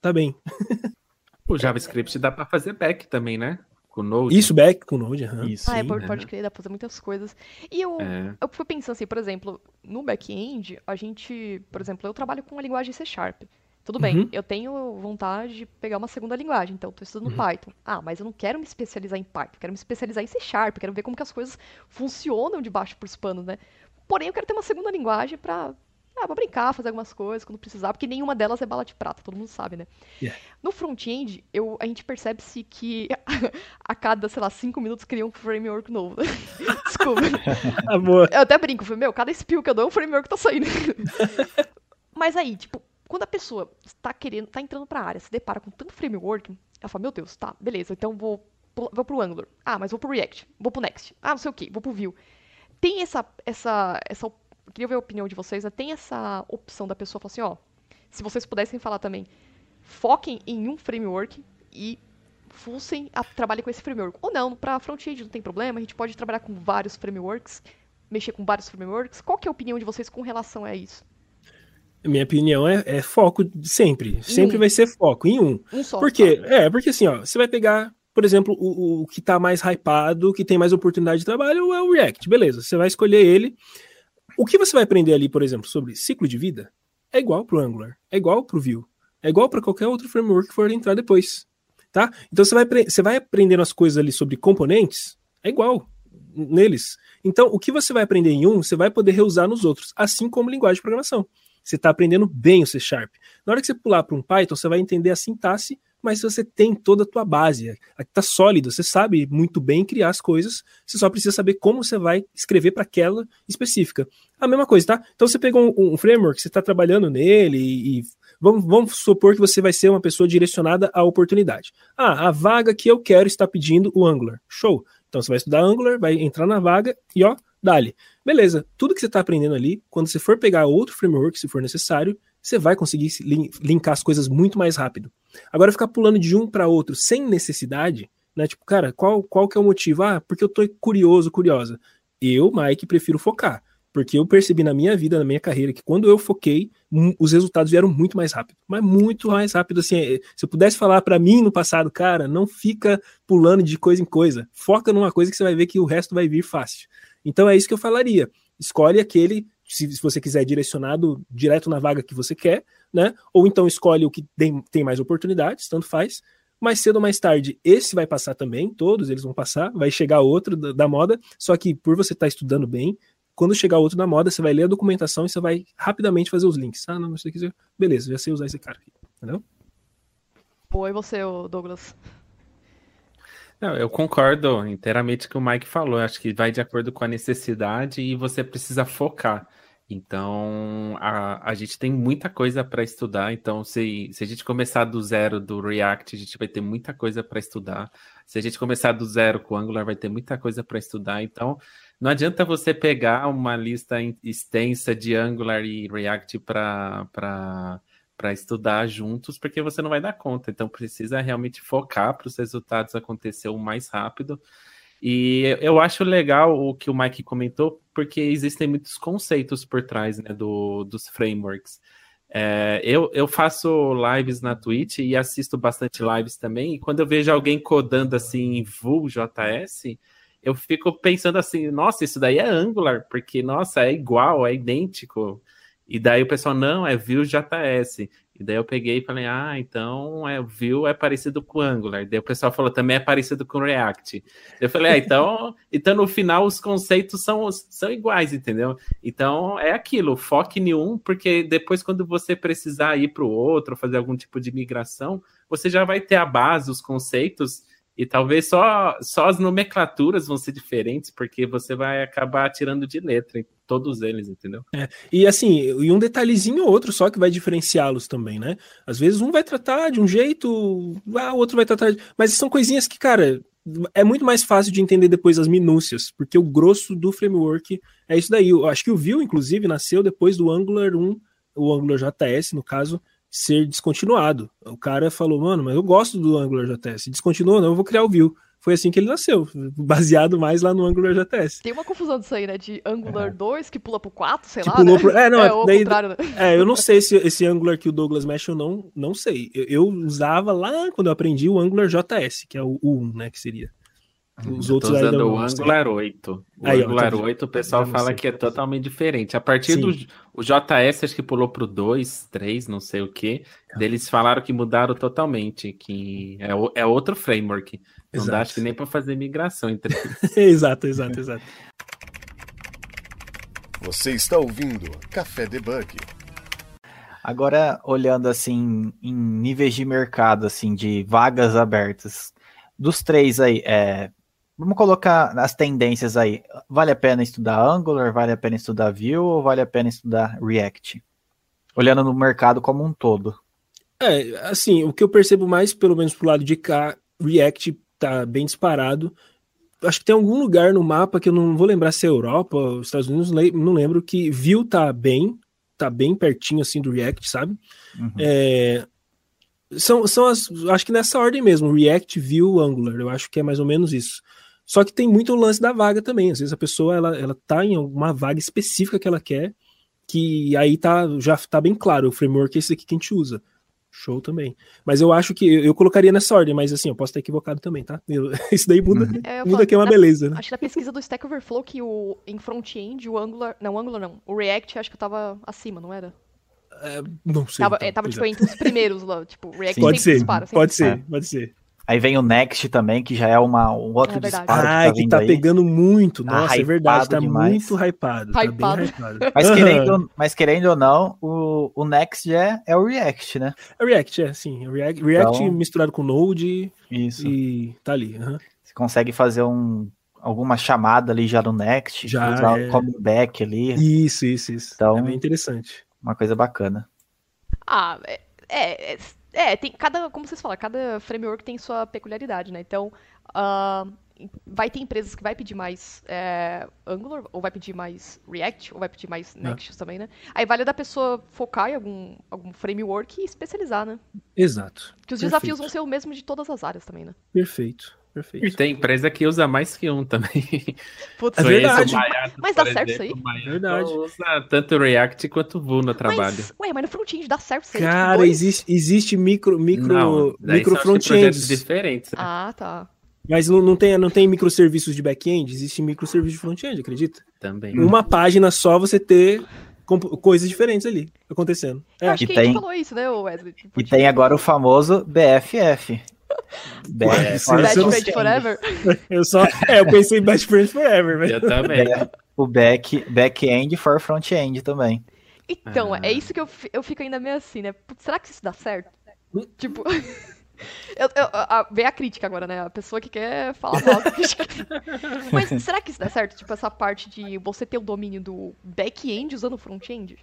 tá bem. <laughs> o JavaScript dá para fazer back também, né? Com Node. Isso, back com Node, uhum. Isso, ah, é, pode, pode crer, dá pra fazer muitas coisas. E eu, é. eu fui pensando assim, por exemplo, no back-end, a gente, por exemplo, eu trabalho com a linguagem C Sharp. Tudo bem, Uhum. eu tenho vontade de pegar uma segunda linguagem, então tô estudando Python. Ah, mas eu não quero me especializar em Python, quero me especializar em C Sharp, quero ver como que as coisas funcionam de baixo pros panos, né? Porém, eu quero ter uma segunda linguagem pra, ah, pra brincar, fazer algumas coisas quando precisar, porque nenhuma delas é bala de prata, todo mundo sabe, né? Yeah. No front-end, eu- a gente percebe-se que <laughs> a cada, sei lá, cinco minutos cria um framework novo. <laughs> Desculpa. <laughs> Ah, boa. Eu até brinco, falei, meu, cada spill que eu dou é um framework que tá saindo. Mas aí, tipo, quando a pessoa está querendo, tá entrando pra área, se depara com tanto framework, ela fala, meu Deus, tá, beleza, então vou, vou pro Angular. Ah, mas vou pro React, vou pro Next. Ah, não sei o que, vou pro Vue. Tem essa, essa, essa, eu queria ver a opinião de vocês, né? Tem essa opção da pessoa falar assim, ó, se vocês pudessem falar também, foquem em um framework e fussem a trabalhe com esse framework. Ou não, pra front-end não tem problema, a gente pode trabalhar com vários frameworks, mexer com vários frameworks. Qual que é a opinião de vocês com relação a isso? Minha opinião é, é foco sempre. Sempre um. vai ser foco em um. Um só. Por quê? É, porque assim, ó, você vai pegar, por exemplo, o, o que tá mais hypado, que tem mais oportunidade de trabalho, é o React. Beleza, você vai escolher ele. O que você vai aprender ali, por exemplo, sobre ciclo de vida, é igual pro Angular, é igual pro Vue, é igual para qualquer outro framework que for entrar depois. Tá? Então você vai, você vai aprendendo as coisas ali sobre componentes, é igual neles. Então, o que você vai aprender em um, você vai poder reusar nos outros, assim como linguagem de programação. Você está aprendendo bem o C Sharp. Na hora que você pular para um Python, você vai entender a sintaxe, mas você tem toda a tua base. Está sólido, você sabe muito bem criar as coisas, você só precisa saber como você vai escrever para aquela específica. A mesma coisa, tá? Então você pegou um, um framework, você está trabalhando nele e, e vamos, vamos supor que você vai ser uma pessoa direcionada à oportunidade. Ah, a vaga que eu quero está pedindo o Angular. Show. Então você vai estudar Angular, vai entrar na vaga e ó, dali. Beleza, tudo que você está aprendendo ali, quando você for pegar outro framework, se for necessário, você vai conseguir se lin- linkar as coisas muito mais rápido. Agora, ficar pulando de um para outro sem necessidade, né? Tipo, cara, qual, qual que é o motivo? Ah, porque eu tô curioso, curiosa. Eu, Mike, prefiro focar. Porque eu percebi na minha vida, na minha carreira, que quando eu foquei, hum, os resultados vieram muito mais rápido. Mas muito mais rápido. Assim, eh, se eu pudesse falar para mim no passado, cara, não fica pulando de coisa em coisa. Foca numa coisa que você vai ver que o resto vai vir fácil. Então é isso que eu falaria. Escolhe aquele, se, se você quiser direcionado direto na vaga que você quer, né? Ou então escolhe o que tem, tem mais oportunidades, tanto faz. Mais cedo ou mais tarde, esse vai passar também, todos eles vão passar, vai chegar outro da, da moda, só que por você estar estudando bem, quando chegar outro da moda, você vai ler a documentação e você vai rapidamente fazer os links. Ah, não, você quiser. Beleza, já sei usar esse cara aqui. Entendeu? Oi, você, ô Douglas. Não, eu concordo inteiramente com o Mike falou. Eu acho que vai de acordo com a necessidade e você precisa focar. Então, a, a gente tem muita coisa para estudar. Então, se, se a gente começar do zero do React, a gente vai ter muita coisa para estudar. Se a gente começar do zero com o Angular, vai ter muita coisa para estudar. Então, não adianta você pegar uma lista extensa de Angular e React para para estudar juntos, porque você não vai dar conta. Então, precisa realmente focar para os resultados acontecer o mais rápido. E eu acho legal o que o Mike comentou, porque existem muitos conceitos por trás né, do, dos frameworks. É, eu, eu faço lives na Twitch e assisto bastante lives também, e quando eu vejo alguém codando assim em Vue.js, eu fico pensando assim, nossa, isso daí é Angular, porque, nossa, é igual, é idêntico. E daí o pessoal, não, é Vue.js. E daí eu peguei e falei, ah, então é, Vue é parecido com Angular. Daí o pessoal falou, também é parecido com React. Eu falei, ah, então, <laughs> então no final os conceitos são, são iguais, entendeu? Então é aquilo, foque em um, porque depois quando você precisar ir para o outro, fazer algum tipo de migração, você já vai ter a base, os conceitos, e talvez só, só as nomenclaturas vão ser diferentes, porque você vai acabar tirando de letra todos eles, entendeu? E assim, e um detalhezinho ou outro só que vai diferenciá-los também, né? Às vezes um vai tratar de um jeito, ah, o outro vai tratar de... Mas são coisinhas que, cara, é muito mais fácil de entender depois as minúcias, porque o grosso do framework é isso daí. Eu acho que o Vue, inclusive, nasceu depois do Angular 1, o Angular JS, no caso, ser descontinuado. O cara falou, mano, mas eu gosto do Angular JS. Descontinuou, não, eu vou criar o Vue. Foi assim que ele nasceu, baseado mais lá no Angular JS. Tem uma confusão disso aí, né? De Angular 2 que pula pro 4, sei Que lá. pulou né? pro- é, não, é o daí- contrário, né? É, eu não sei se esse Angular que o Douglas mexe ou não, não sei. Eu, eu usava lá quando eu aprendi o Angular JS, que é o 1, né, que seria. Os Eu outros ainda usando o. Angular 8. O Aí, Angular tá vendo? 8, o pessoal fala sei. que é totalmente diferente. A partir Sim. do o JS, acho que pulou pro 2, 3, não sei o que. Eles falaram que mudaram totalmente, que é, o- é outro framework. Não Exato. dá, acho que nem pra fazer migração entre eles. <laughs> exato, exato, exato. Você está ouvindo Café Debug. Agora, olhando assim, em níveis de mercado, assim, de vagas abertas, dos três aí, é, vamos colocar as tendências aí. Vale a pena estudar Angular, vale a pena estudar Vue ou vale a pena estudar React? Olhando no mercado como um todo. É, assim, o que eu percebo mais, pelo menos pro lado de cá, React tá bem disparado. Acho que tem algum lugar no mapa que eu não vou lembrar se é Europa ou Estados Unidos, não le- não lembro, que Vue tá bem, tá bem pertinho assim do React, sabe? Uhum. É, são, são as, acho que nessa ordem mesmo, React, Vue, Angular, eu acho que é mais ou menos isso. Só que tem muito o lance da vaga também, às vezes a pessoa, ela, ela tá em alguma vaga específica que ela quer, que aí tá, já tá bem claro, o framework é esse aqui que a gente usa. Show também. Mas eu acho que eu, colocaria nessa ordem, mas assim, eu posso estar equivocado também, tá? Eu- <laughs> isso daí muda, É, eu muda que é uma na- beleza, né? Acho que na pesquisa do Stack Overflow que o, em front-end, o Angular. Não, o Angular não. O React acho que eu tava acima, não era? Não sei. tava então, é, tava tipo, é. entre os primeiros lá. Tipo, o React Pode ser, dispara. pode dispara. ser, pode ser. Aí vem o Next também, que já é uma, um outro É verdade. disparo Ah, que tá que tá pegando muito. Tá Nossa, é verdade, tá demais. muito hypado. Tá Hypado. bem hypado. <laughs> Mas querendo, mas querendo ou não, o, o Next é, é o React, né? É React, é, sim. É React, React Então- misturado com Node Isso. e tá ali. aham. Você consegue fazer um, alguma chamada ali já no Next, Já, usar é. como back ali, Isso, isso, isso. Então- É bem interessante. uma coisa bacana. Ah, é, é, é, é, tem cada, como vocês falaram, cada framework tem sua peculiaridade, né? Então, ah, vai ter empresas que vai pedir mais é, Angular, ou vai pedir mais React, ou vai pedir mais É. Next também, né? Aí vale da pessoa focar em algum, algum framework e especializar, né? Exato. Que os Perfeito. desafios vão ser o mesmo de todas as áreas também, né? Perfeito, E perfeito. tem empresa que usa mais que um também. <laughs> Putz, É verdade. o Maiato, Mas dá certo isso exemplo, aí? o Maiato Verdade. usa tanto React quanto Vue no trabalho. Mas, ué, mas no front-end dá certo isso aí? tipo, Cara, dois? existe, existe micro, micro, Não, micro que, front-ends. diferentes. né? Ah, tá. Mas não, não, tem, não tem microserviços de back-end? Existe microserviço de front-end, acredita? Também. Uma página só você ter coisas diferentes ali acontecendo. É, Eu acho E que a gente tem- falou isso, né, Wesley? Tipo, E tem agora o famoso BFF. Eu não Friend. Forever? <laughs> eu só. É, eu pensei em Best Friends Forever, velho. Eu também. O back, back-end for front-end também. Então, Ah. é isso que eu, eu fico ainda meio assim, né? Putz, será que isso dá certo? Hum. Tipo. <laughs> eu, eu, a, vem a crítica agora, né? A pessoa que quer falar mal. <laughs> Mas será que isso dá certo? Tipo, essa parte de você ter o domínio do back-end usando o front-end?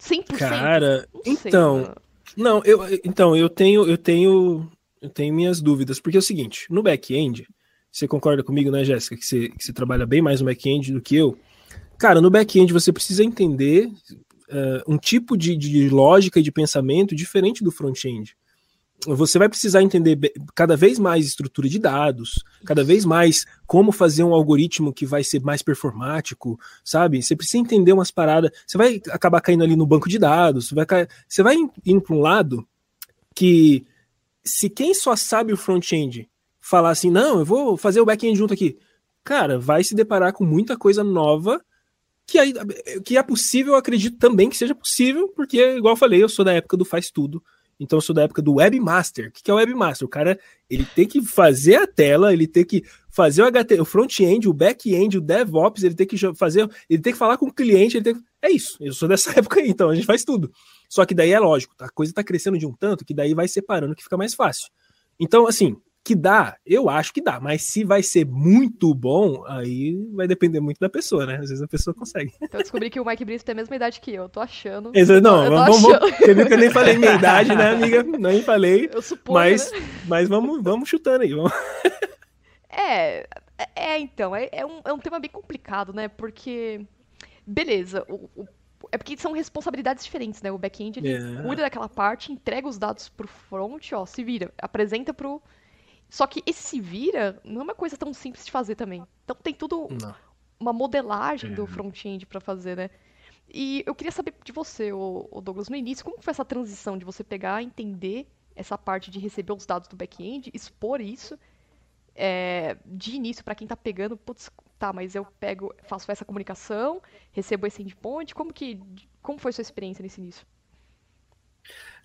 100%? Cara, Não sei, então. Não, eu, então, eu tenho, eu tenho, eu tenho minhas dúvidas, porque é o seguinte, no back-end, você concorda comigo, né, Jéssica, que você, que você trabalha bem mais no back-end do que eu? Cara, no back-end você precisa entender eh, um tipo de, de lógica e de pensamento diferente do front-end. Você vai precisar entender cada vez mais estrutura de dados, cada vez mais como fazer um algoritmo que vai ser mais performático, sabe? Você precisa entender umas paradas. Você vai acabar caindo ali no banco de dados, você vai, você vai indo para um lado que, se quem só sabe o front-end falar assim, não, eu vou fazer o back-end junto aqui, cara, vai se deparar com muita coisa nova que, aí, que é possível, eu acredito também que seja possível, porque, igual eu falei, eu sou da época do faz tudo. Então eu sou da época do webmaster. O que é o webmaster? O cara ele tem que fazer a tela, ele tem que fazer o HT, o front-end, o back-end, o DevOps, ele tem que fazer, ele tem que falar com o cliente, ele tem que... é isso. Eu sou dessa <laughs> época aí, então a gente faz tudo. Só que daí é lógico, a coisa tá crescendo de um tanto que daí vai separando que fica mais fácil. Então assim, que dá, eu acho que dá, mas se vai ser muito bom, aí vai depender muito da pessoa, né? Às vezes a pessoa consegue. Então eu descobri que o Mike Brito tem a mesma idade que eu. Eu tô achando. Exa- Não, eu vamos, achando. você viu que eu nem falei minha idade, né, amiga? Nem falei. Eu suponho, Mas, né? mas vamos, vamos chutando aí. Vamos. É, é, é, então, é, é, um, é um tema bem complicado, né? Porque, beleza, o, o- é porque são responsabilidades diferentes, né? O back-end, ele É. cuida daquela parte, entrega os dados pro front, ó, se vira, apresenta pro... Só que esse se vira não é uma coisa tão simples de fazer também. Então tem tudo Não. uma modelagem É. do front-end pra fazer, né? E eu queria saber de você, ô Douglas, no início, como foi essa transição de você pegar, entender essa parte de receber os dados do back-end, expor isso, é, de início, para quem tá pegando, putz, tá, mas eu pego, faço essa comunicação, recebo esse endpoint, como que, como foi sua experiência nesse início?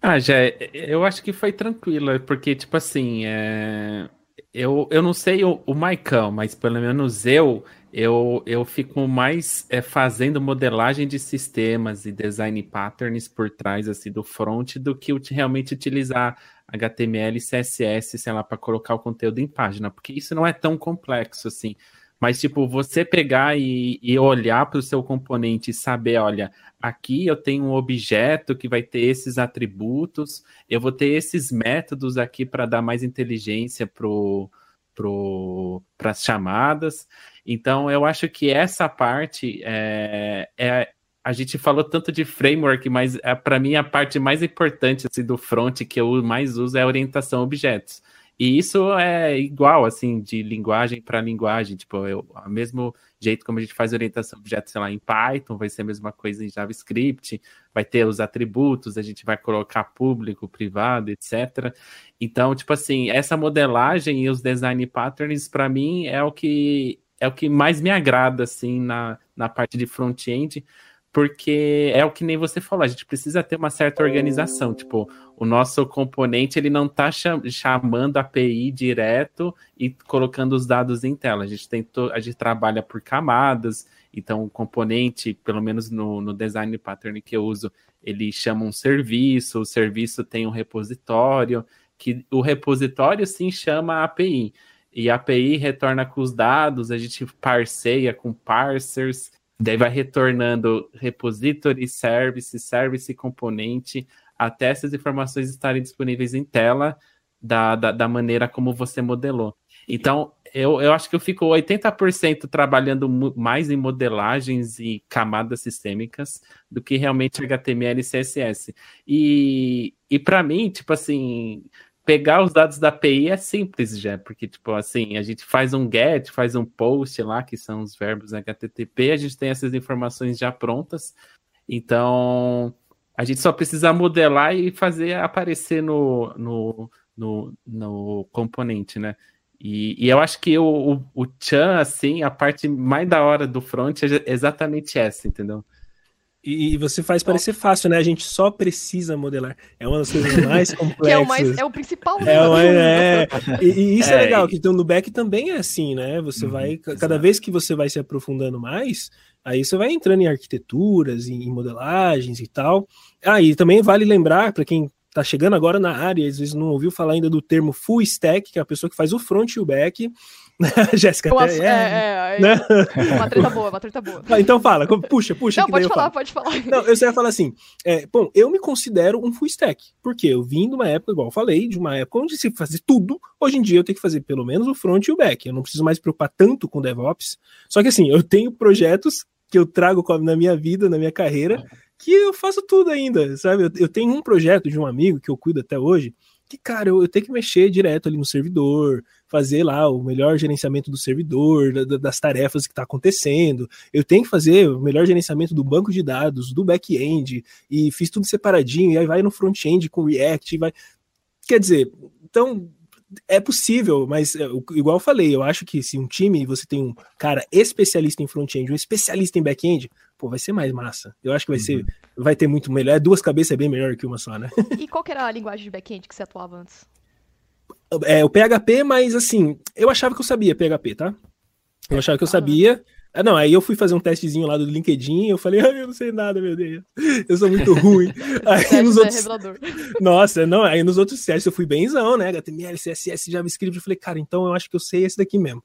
Ah, já, eu acho que foi tranquila, porque, tipo assim, é... eu, eu não sei o, o Maicão, mas pelo menos eu, eu, eu fico mais é, fazendo modelagem de sistemas e design patterns por trás, assim, do front, do que realmente utilizar HTML CSS, sei lá, para colocar o conteúdo em página, porque isso não é tão complexo, assim. Mas, tipo, você pegar e, e olhar para o seu componente e saber, olha, aqui eu tenho um objeto que vai ter esses atributos, eu vou ter esses métodos aqui para dar mais inteligência para pro, as chamadas. Então, eu acho que essa parte é, é a gente falou tanto de framework, mas é, para mim a parte mais importante assim, do front que eu mais uso é a orientação a objetos. E isso é igual, assim, de linguagem para linguagem. Tipo, eu, ao mesmo jeito como a gente faz orientação a objetos, sei lá, em Python, vai ser a mesma coisa em JavaScript, vai ter os atributos, a gente vai colocar público, privado, etc. Então, tipo assim, essa modelagem e os design patterns, para mim, é o que é o que mais me agrada, assim, na, na parte de front-end, porque é o que nem você falou, a gente precisa ter uma certa organização, tipo, o nosso componente ele não está chamando a API direto e colocando os dados em tela, a gente tem a gente trabalha por camadas, então o componente, pelo menos no, no design pattern que eu uso, ele chama um serviço, o serviço tem um repositório, que o repositório sim chama a API, e a API retorna com os dados, a gente parceia com parsers, Daí vai retornando repository, service, service componente, até essas informações estarem disponíveis em tela da, da, da maneira como você modelou. Então, eu, eu acho que eu fico 80% trabalhando mais em modelagens e camadas sistêmicas do que realmente HTML e CSS. E, e para mim, tipo assim, pegar os dados da API é simples já, porque, tipo, assim, a gente faz um get, faz um post lá, que são os verbos HTTP, a gente tem essas informações já prontas, então a gente só precisa modelar e fazer aparecer no, no, no, no componente, né? E, e, eu acho que o, o, o Chan, assim, a parte mais da hora do front é exatamente essa, entendeu? E você faz parecer fácil, né? A gente só precisa modelar. É uma das coisas <laughs> mais complexas. que é o, mais, é o principal. Né? É, uma, é. E, e, isso é, é legal, que então, no back também é assim, né? Você uhum, vai, cada exato. vez que você vai se aprofundando mais, aí você vai entrando em arquiteturas, em, em modelagens e tal. Ah, e também vale lembrar, para quem tá chegando agora na área, às vezes não ouviu falar ainda do termo full stack, que é a pessoa que faz o front e o back. <laughs> Jéssica, até, é, é, é, né? uma treta boa, uma treta boa. Então fala, puxa, puxa. Não, pode falar, pode falar. Não, eu só ia falar assim, é, bom, eu me considero um full stack, porque eu vim de uma época, igual eu falei, de uma época onde se fazia tudo, hoje em dia eu tenho que fazer pelo menos o front e o back, eu não preciso mais preocupar tanto com DevOps, só que assim, eu tenho projetos que eu trago na minha vida, na minha carreira, que eu faço tudo ainda, sabe? Eu, eu tenho um projeto de um amigo que eu cuido até hoje, que, cara, eu, eu, tenho que mexer direto ali no servidor, fazer lá o melhor gerenciamento do servidor, da, das tarefas que está acontecendo. Eu tenho que fazer o melhor gerenciamento do banco de dados, do back-end, e fiz tudo separadinho, e aí vai no front-end com React, vai. Quer dizer, então é possível, mas é, igual eu falei, eu acho que se um time você tem um cara especialista em front-end, um especialista em back-end, pô, vai ser mais massa. Eu acho que vai uhum. ser, vai ter muito melhor. É, duas cabeças é bem melhor que uma só, né? <laughs> E qual que era a linguagem de back-end que você atuava antes? É, o PHP, mas assim, eu achava que eu sabia PHP, tá? Eu achava que eu sabia. Ah, não, aí eu fui fazer um testezinho lá do LinkedIn, eu falei, <laughs> ai, eu não sei nada, meu Deus, eu sou muito ruim. <laughs> aí nos é outros... Nossa, não, aí nos outros testes eu fui benzão, né, HTML, CSS, JavaScript, eu falei, cara, então eu acho que eu sei esse daqui mesmo.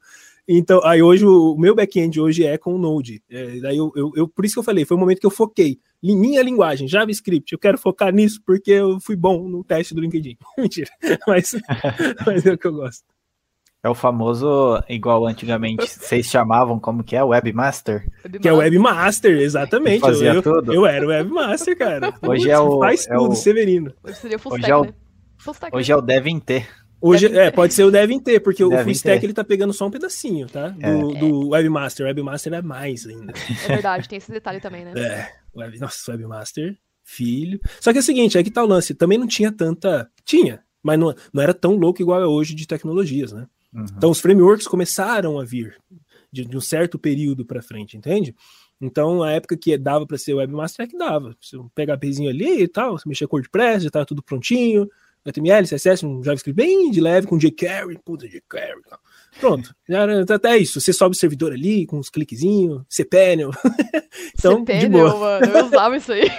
Então, aí hoje o meu back-end hoje é com o Node. É, daí eu, eu, eu, por isso que eu falei, foi o momento que eu foquei. Minha linguagem, JavaScript, eu quero focar nisso porque eu fui bom no teste do LinkedIn. <laughs> Mentira, mas, <laughs> mas é o que eu gosto. É o famoso, igual antigamente, <laughs> vocês chamavam como que é? Webmaster? Webmaster. Que é o Webmaster, exatamente. Fazia eu, tudo? Eu, eu era o Webmaster, cara. Hoje é o... Faz é tudo, o, Severino. Hoje seria full stack, é o, né? Full stack, hoje né? é o devem ter. Hoje, é, pode ser o devem ter, porque devem o full stack ter. ele tá pegando só um pedacinho, tá? Do, é. do Webmaster. O Webmaster é mais ainda. É verdade, tem esse detalhe também, né? É. Web, nossa, Webmaster, filho. Só que é o seguinte, é que tá o lance. Também não tinha tanta. Tinha, mas não, não era tão louco igual é hoje de tecnologias, né? Uhum. Então os frameworks começaram a vir de, de um certo período para frente, entende? Então, a época que dava para ser webmaster é que dava. Você pega a pezinho ali e tal, você mexia com WordPress, já estava tudo prontinho. HTML, CSS, um JavaScript bem de leve, com jQuery, puta jQuery. Tal. Pronto, já era até isso. Você sobe o servidor ali com uns cliquezinhos, cPanel. <laughs> então, cPanel, de boa. mano, eu usava isso aí. <laughs>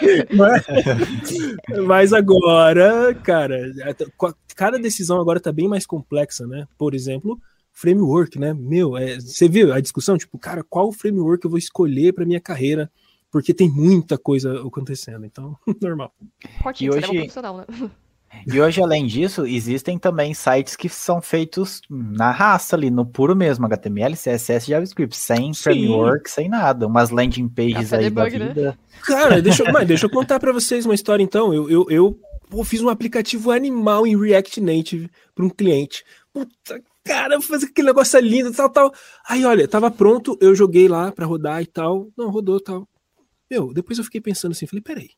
É? Mas agora, cara, cada decisão agora tá bem mais complexa, né? Por exemplo, framework, né? Meu, é, você viu a discussão? Tipo, cara, qual framework eu vou escolher para minha carreira? Porque tem muita coisa acontecendo, então, <laughs> normal. E hoje... profissional, né? E hoje, além disso, existem também sites que são feitos na raça ali, no puro mesmo, HTML, CSS, JavaScript, sem Sim. framework, sem nada. Umas landing pages aí debug, da né? vida. Né? Cara, deixa, mas deixa eu contar para vocês uma história então. Eu, eu, eu, eu, fiz um aplicativo animal em React Native para um cliente. Puta, cara, fazer aquele negócio lindo, tal, tal. Aí, olha, tava pronto, eu joguei lá para rodar e tal. Não, rodou tal. Meu, depois eu fiquei pensando assim, falei, peraí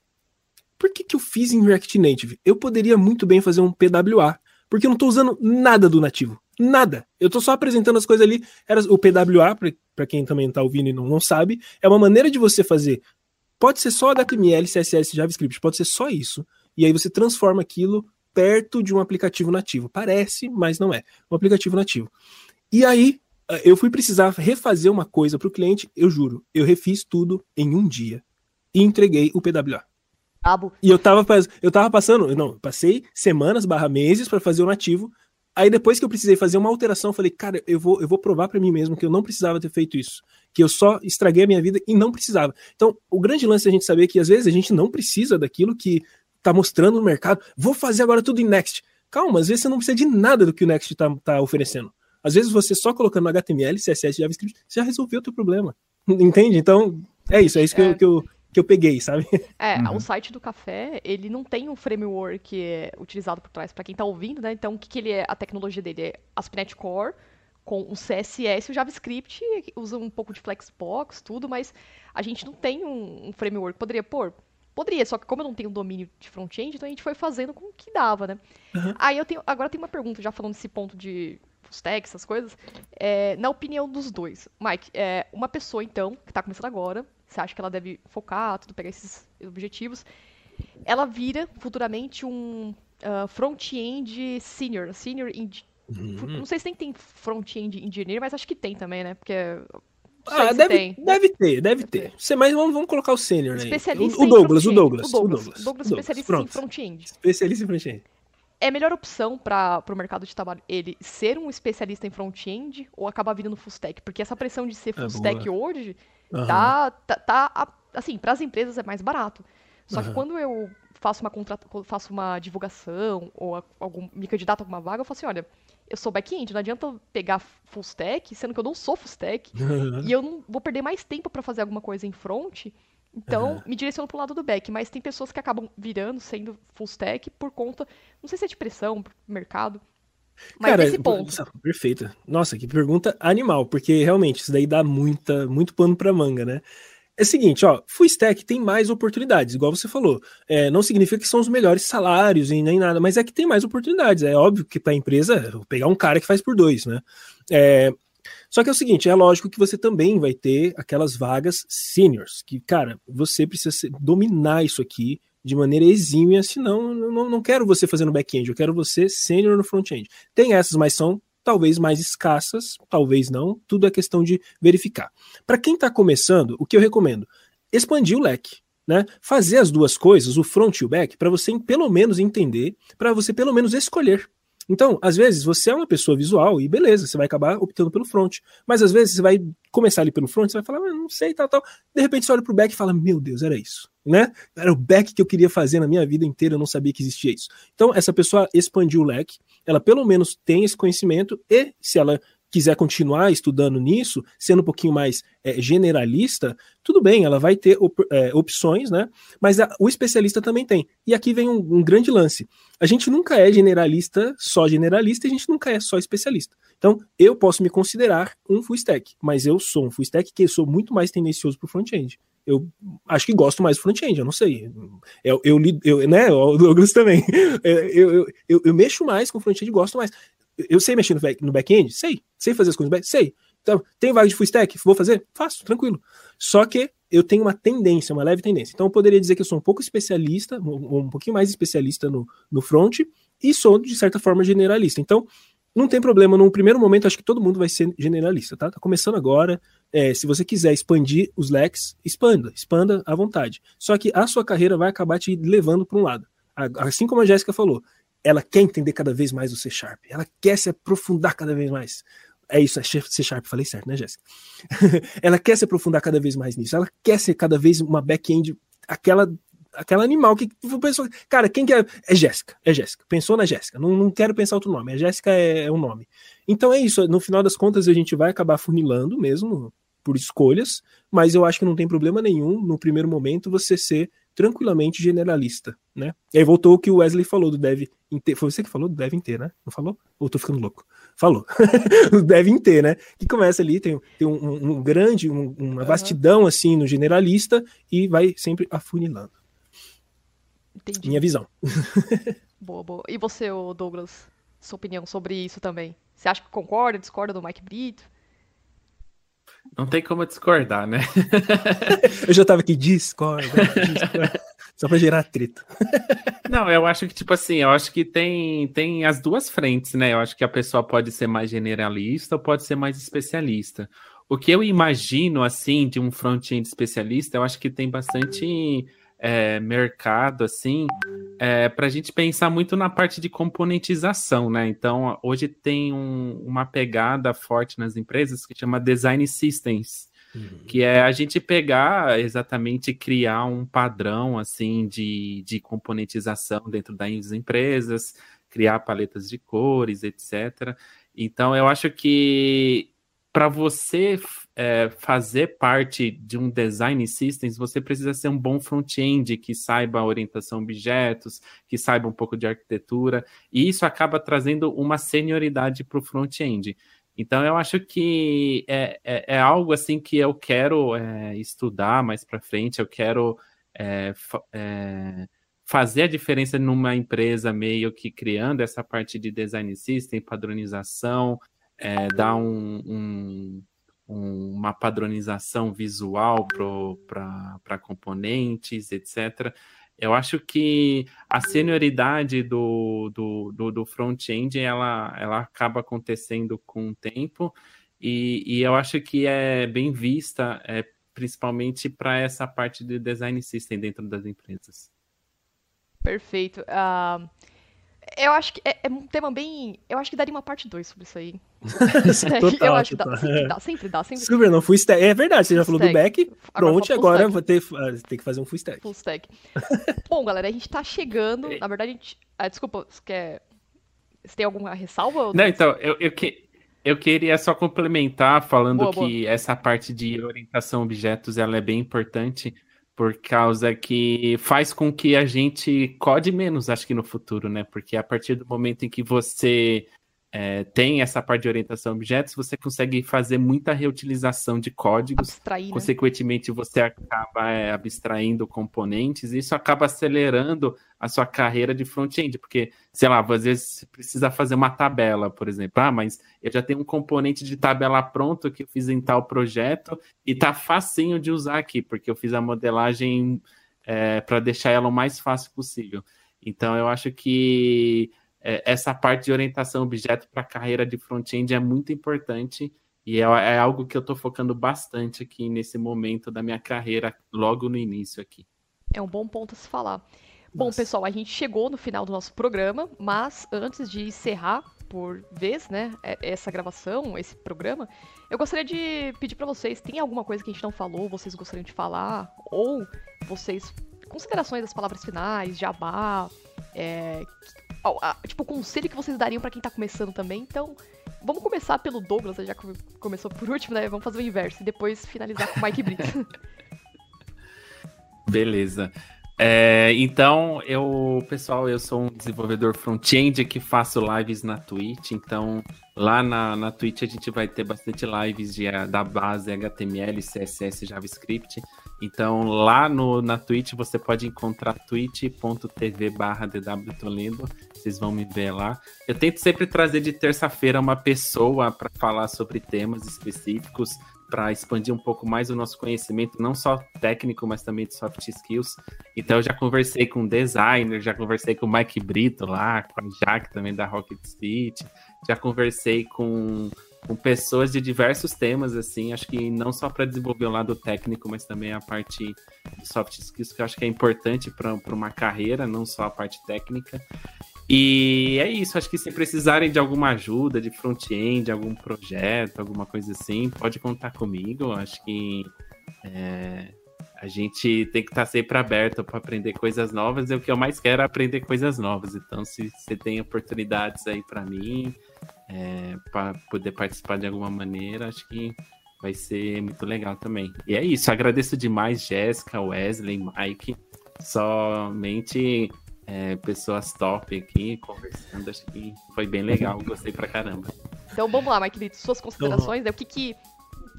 por que, que eu fiz em React Native? Eu poderia muito bem fazer um PWA, porque eu não estou usando nada do nativo. Nada. Eu estou só apresentando as coisas ali. Era o PWA, para quem também está ouvindo e não, não sabe, é uma maneira de você fazer. Pode ser só HTML, CSS, JavaScript, pode ser só isso. E aí você transforma aquilo perto de um aplicativo nativo. Parece, mas não é. Um aplicativo nativo. E aí, eu fui precisar refazer uma coisa para o cliente, eu juro, eu refiz tudo em um dia e entreguei o PWA. Cabo. E eu tava, eu tava passando, não, passei semanas barra meses para fazer o nativo. Aí depois que eu precisei fazer uma alteração, eu falei, cara, eu vou, eu vou provar para mim mesmo que eu não precisava ter feito isso. Que eu só estraguei a minha vida e não precisava. Então, o grande lance é a gente saber que às vezes a gente não precisa daquilo que tá mostrando no mercado. Vou fazer agora tudo em Next. Calma, às vezes você não precisa de nada do que o Next tá, tá oferecendo. Às vezes você só colocando HTML, CSS, JavaScript, já resolveu o teu problema. <laughs> Entende? Então, é isso, é isso é. Que, eu, que, eu, que eu peguei, sabe? É, uhum. o site do café, ele não tem um framework é utilizado por trás para quem tá ouvindo, né? Então, o que, que ele é, a tecnologia dele é ASP.NET Core com o CSS e o JavaScript, usa um pouco de Flexbox, tudo, mas a gente não tem um, um framework. Poderia pôr? Poderia, só que como eu não tenho domínio de front-end, então a gente foi fazendo com o que dava, né? Uhum. Aí eu tenho, agora tem uma pergunta, já falando desse ponto de stack, essas coisas. É, na opinião dos dois, Mike, é, uma pessoa, então, que está começando agora, você acha que ela deve focar, tudo, pegar esses objetivos, ela vira futuramente um uh, front-end senior, senior uhum. Não sei se tem, tem front-end engineer, mas acho que tem também, né? Porque ah, deve, deve ter, deve ter. Você, mas vamos, vamos colocar o sênior aí. O, o, Douglas, o, Douglas, o Douglas, o Douglas. Douglas, especialista Pronto. em front-end. Especialista em front-end é a melhor opção para o mercado de trabalho ele ser um especialista em front-end ou acabar virando full stack? Porque essa pressão de ser é full é stack hoje uhum. tá, tá, tá, assim, para as empresas é mais barato. Só uhum. que quando eu faço uma contrata, faço uma divulgação ou algum me candidato a alguma vaga, eu falo assim, olha, eu sou back-end, não adianta pegar full stack, sendo que eu não sou full stack, <laughs> e eu não vou perder mais tempo para fazer alguma coisa em front então, uhum. me direciono pro lado do back, mas tem pessoas que acabam virando, sendo full stack, por conta, não sei se é de pressão, mercado, mas Cara, nesse ponto. Perfeita. Nossa, que pergunta animal, porque realmente isso daí dá muita, muito pano pra manga, né? É o seguinte, ó, full stack tem mais oportunidades, igual você falou. É, não significa que são os melhores salários e nem nada, mas é que tem mais oportunidades. É óbvio que para a empresa pegar um cara que faz por dois, né? É, só que é o seguinte, é lógico que você também vai ter aquelas vagas seniors, que, cara, você precisa dominar isso aqui de maneira exímia, senão não, não quero você fazendo back-end, eu quero você sênior no front-end. Tem essas, mas são talvez mais escassas, talvez não, tudo é questão de verificar. Para quem está começando, o que eu recomendo? Expandir o leque. Né? Fazer as duas coisas, o front e o back, para você pelo menos entender, para você pelo menos escolher então, às vezes, você é uma pessoa visual e beleza, você vai acabar optando pelo front. Mas às vezes você vai começar ali pelo front, você vai falar, ah, não sei, tal, tal. De repente você olha pro back e fala, meu Deus, era isso. Né? Era o back que eu queria fazer na minha vida inteira, eu não sabia que existia isso. Então, essa pessoa expandiu o leque, ela pelo menos tem esse conhecimento, e se ela quiser continuar estudando nisso, sendo um pouquinho mais é, generalista, tudo bem, ela vai ter op é, opções, né? Mas a, o especialista também tem. E aqui vem um, um, grande lance. A gente nunca é generalista, só generalista, e a gente nunca é só especialista. Então, eu posso me considerar um full stack, mas eu sou um full stack que sou muito mais tendencioso para o front-end. Eu acho que gosto mais do front-end, eu não sei. Eu, eu, eu, né, o Douglas também. <laughs> Eu, eu, eu, eu mexo mais com front-end gosto mais Eu sei mexer no back- no back-end? Sei. Sei fazer as coisas no back? Sei. Então, tem vaga de full stack? Vou fazer? Faço, tranquilo. Só que eu tenho uma tendência, uma leve tendência. Então, eu poderia dizer que eu sou um pouco especialista, um, um pouquinho mais especialista no, no front, e sou, de certa forma, generalista. Então, não tem problema. Num primeiro momento, acho que todo mundo vai ser generalista, tá? Tá começando agora. É, se você quiser expandir os leques, expanda, expanda à vontade. Só que a sua carreira vai acabar te levando para um lado. Assim como a Jéssica falou, ela quer entender cada vez mais o C Sharp, ela quer se aprofundar cada vez mais. É isso, é C Sharp, falei certo, né, Jéssica? <laughs> ela quer se aprofundar cada vez mais nisso, ela quer ser cada vez uma back-end, aquela, aquela animal que pensou, cara, quem que é? É Jéssica, é Jéssica. Pensou na Jéssica, não, não quero pensar outro nome, a Jéssica é, é um nome. Então é isso, no final das contas a gente vai acabar funilando mesmo por escolhas, mas eu acho que não tem problema nenhum no primeiro momento você ser tranquilamente generalista, né? E aí voltou o que o Wesley falou do dev inteiro. Foi você que falou do dev inteiro, né? Não falou? Ou tô ficando louco? Falou. <laughs> o dev inteiro, né? Que começa ali, tem, tem um, um- grande, um- uma vastidão assim no generalista e vai sempre afunilando. Entendi. Minha visão. <laughs> Boa, boa. E você, Douglas, sua opinião sobre isso também? Você acha que concorda, discorda do Mike Brito? Não tem como discordar, né? <laughs> Eu já tava aqui, discorda, discorda. Só pra gerar treta. Não, eu acho que, tipo assim, eu acho que tem, tem as duas frentes, né? Eu acho que a pessoa pode ser mais generalista ou pode ser mais especialista. O que eu imagino, assim, de um front-end especialista, eu acho que tem bastante é, mercado, assim, é, para a gente pensar muito na parte de componentização, né? Então, hoje tem um- uma pegada forte nas empresas que chama Design Systems que é a gente pegar exatamente e criar um padrão assim de, de componentização dentro das empresas, criar paletas de cores, etc. Então eu acho que para você é, fazer parte de um design systems, você precisa ser um bom front-end que saiba orientação a objetos, que saiba um pouco de arquitetura, e isso acaba trazendo uma senioridade para o front-end. Então eu acho que é, é, é algo assim que eu quero é, estudar mais para frente, eu quero é, é, fazer a diferença numa empresa meio que criando essa parte de design system, padronização, é, dar um, um- um- uma padronização visual para componentes, etc. Eu acho que a senioridade do, do, do, do front-end ela, ela acaba acontecendo com o tempo e, e eu acho que é bem vista, é, principalmente para essa parte de design system dentro das empresas. Perfeito. Ah, eu acho que é, é um tema bem. Eu acho que daria uma parte 2 sobre isso aí. <laughs> <laughs> eu Total, acho que dá, total. sempre dá, sempre dá, sempre Super, não, full stack. É verdade, você já falou do Full back, stack. Agora pronto, agora stack. vou ter, ah, tem que fazer um full stack. full stack. <laughs> Bom, galera, a gente tá chegando. Na verdade, a gente. Ah, desculpa, você quer. Você tem alguma ressalva? ou Não, então, eu, eu, que, eu queria só complementar falando Boa, que essa parte de orientação a objetos ela é bem importante por causa que faz com que a gente code menos, acho que no futuro, né? Porque a partir do momento em que você é, tem essa parte de orientação a objetos, você consegue fazer muita reutilização de códigos Abstrair, né? Consequentemente, você acaba é, abstraindo componentes e isso acaba acelerando a sua carreira de front-end, porque, sei lá, às vezes você precisa fazer uma tabela, por exemplo. Ah, mas eu já tenho um componente de tabela pronto que eu fiz em tal projeto e tá facinho de usar aqui, porque eu fiz a modelagem para deixar ela o mais fácil possível. Então, eu acho que é, essa parte de orientação objeto para a carreira de front-end é muito importante e é, é algo que eu estou focando bastante aqui nesse momento da minha carreira, logo no início aqui. É um bom ponto a se falar. Bom, Nossa. pessoal, a gente chegou no final do nosso programa, mas antes de encerrar por vez, né, é- essa gravação, esse programa, eu gostaria de pedir pra vocês, tem alguma coisa que a gente não falou, vocês gostariam de falar, ou vocês, considerações das palavras finais, jabá, é, a- tipo, conselho que vocês dariam pra quem tá começando também, então... Vamos começar pelo Douglas, já que começou por último, né? Vamos fazer o inverso e depois finalizar com o Mike Brito. <laughs> Beleza. É, então, eu, pessoal, eu sou um desenvolvedor front-end que faço lives na Twitch. Então, lá na, na Twitch a gente vai ter bastante lives de, da base HTML, CSS, JavaScript. Então, lá no, na Twitch você pode encontrar twitch.tv barra. Vocês vão me ver lá. Eu tento sempre trazer de terça-feira uma pessoa para falar sobre temas específicos, para expandir um pouco mais o nosso conhecimento, não só técnico, mas também de soft skills. Então, eu já conversei com designer, já conversei com o Mike Brito lá, com a Jaque também da Rocket City, já conversei com com pessoas de diversos temas, assim, acho que não só para desenvolver o lado técnico, mas também a parte de soft skills, que eu acho que é importante para uma carreira, não só a parte técnica. E é isso, acho que se precisarem de alguma ajuda, de front-end, algum projeto, alguma coisa assim, pode contar comigo. Acho que é, a gente tem que estar tá sempre aberto para aprender coisas novas, e o que eu mais quero é aprender coisas novas. Então, se você tem oportunidades aí para mim, é, para poder participar de alguma maneira, acho que vai ser muito legal também. E é isso, agradeço demais Jéssica, Wesley, Mike, somente é, pessoas top aqui conversando, acho que foi bem legal, <laughs> gostei pra caramba. Então vamos lá, Mike, suas considerações, né? o que que...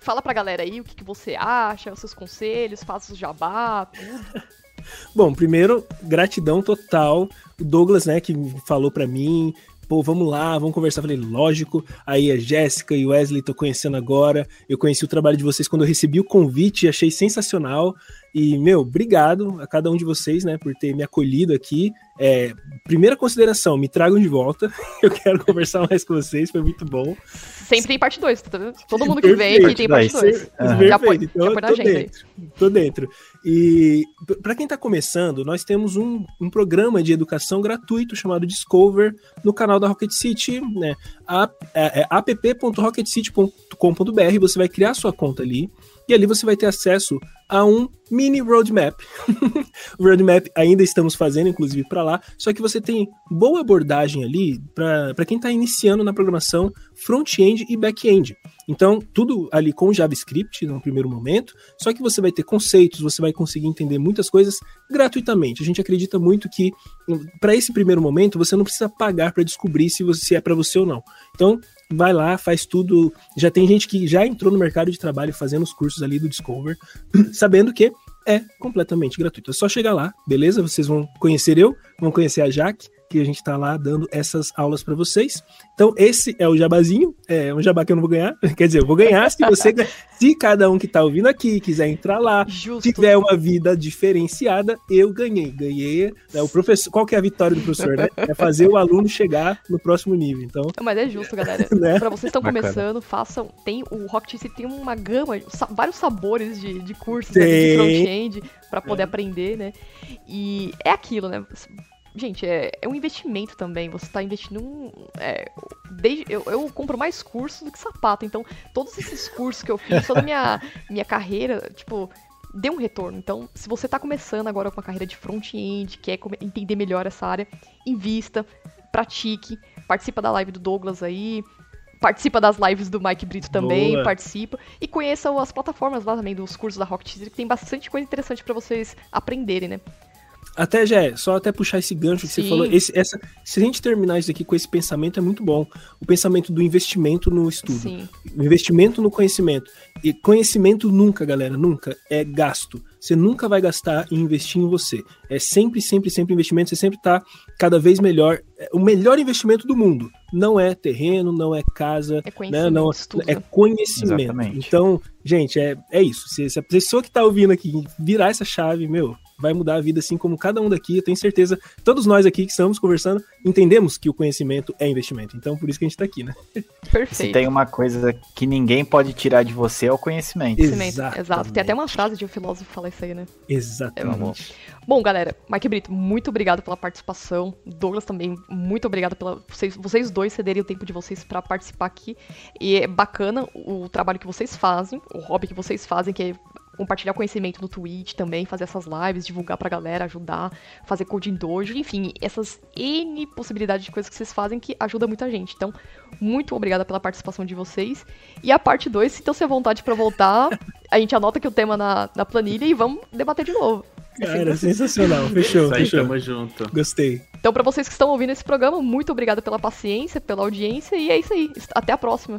Fala pra galera aí o que, que você acha, os seus conselhos, faça o jabá, tudo. <laughs> Bom, primeiro, gratidão total. O Douglas, né, que falou para mim, pô, vamos lá, vamos conversar. Falei, lógico. Aí a Jéssica e o Wesley tô conhecendo agora. Eu conheci o trabalho de vocês quando eu recebi o convite, achei sensacional. E, meu, obrigado a cada um de vocês, né, por ter me acolhido aqui. É, primeira consideração, me tragam de volta. <laughs> Eu quero conversar mais com vocês, foi muito bom. Sempre tem parte 2, tá Todo mundo que vem aqui tem parte 2. Uhum. Já põe, então, já na agenda dentro, Tô dentro. E para quem tá começando, nós temos um, um programa de educação gratuito chamado Discover no canal da Rocket City, né? É, é app.rocketcity.com.br. Você vai criar sua conta ali e ali você vai ter acesso a um mini roadmap. <laughs> o roadmap ainda estamos fazendo, inclusive, para lá, só que você tem boa abordagem ali para quem está iniciando na programação front-end e back-end. Então, tudo ali com JavaScript no primeiro momento, só que você vai ter conceitos, você vai conseguir entender muitas coisas gratuitamente. A gente acredita muito que para esse primeiro momento você não precisa pagar para descobrir se, você, se é para você ou não. Então, vai lá, faz tudo. Já tem gente que já entrou no mercado de trabalho fazendo os cursos ali do Discover, <clears throat> sabendo que é completamente gratuito. É só chegar lá, beleza? Vocês vão conhecer eu, vão conhecer a Jaque, que a gente está lá dando essas aulas para vocês. Então, esse é o jabazinho, é um jabá que eu não vou ganhar. <laughs> Quer dizer, eu vou ganhar se você, se cada um que está ouvindo aqui quiser entrar lá, Justo. tiver uma vida diferenciada, eu ganhei. Ganhei. Né, o professor, qual que é a vitória do professor, né? É fazer o aluno chegar no próximo nível. Então, mas é justo, galera. <laughs> né? Para vocês estão começando, façam. Tem o Rocket tem uma gama, vários sabores de, de cursos né, de front-end para poder é. aprender, né? E é aquilo, né? Gente, é, é um investimento também. Você está investindo um. É, desde, eu, eu compro mais cursos do que sapato. Então, todos esses cursos que eu fiz, toda a minha, minha carreira, tipo, deu um retorno. Então, se você está começando agora com uma carreira de front-end, quer entender melhor essa área, invista, pratique, participa da live do Douglas aí, participa das lives do Mike Brito também, Boa. participa e conheça as plataformas lá também dos cursos da Rocket que tem bastante coisa interessante para vocês aprenderem, né? Até, já só até puxar esse gancho que Sim. você falou. Esse, essa, se a gente terminar isso aqui com esse pensamento, é muito bom. O pensamento do investimento no estudo. Sim. O investimento no conhecimento. E conhecimento nunca, galera, nunca é gasto. Você nunca vai gastar em investir em você. É sempre, sempre, sempre investimento. Você sempre está cada vez melhor. É, o melhor investimento do mundo não é terreno, não é casa, é né, conhecimento. Né? Não, é conhecimento. Exatamente. Então, gente, é, é isso. Se, se a pessoa que está ouvindo aqui virar essa chave, meu, vai mudar a vida, assim como cada um daqui. Eu tenho certeza, todos nós aqui que estamos conversando, entendemos que o conhecimento é investimento. Então, por isso que a gente está aqui, né? Perfeito. Se tem uma coisa que ninguém pode tirar de você, é o conhecimento. conhecimento exato. Tem até uma frase de um filósofo que fala isso aí, né? Exatamente. É Bom, galera, Mike Brito, muito obrigado pela participação. Douglas também, muito obrigado pela vocês, vocês dois cederem o tempo de vocês para participar aqui. E é bacana o trabalho que vocês fazem, o hobby que vocês fazem, que é compartilhar conhecimento no Twitch também, fazer essas lives, divulgar pra galera, ajudar, fazer coding dojo, enfim, essas N possibilidades de coisas que vocês fazem que ajuda muita gente. Então, muito obrigada pela participação de vocês. E a parte 2, se se à vontade para voltar, a gente anota aqui o tema na, na planilha e vamos debater de novo. Cara, sensacional. <laughs> Fechou, isso aí, fechou. Tamo junto. Gostei. Então, para vocês que estão ouvindo esse programa, muito obrigada pela paciência, pela audiência e é isso aí. Até a próxima.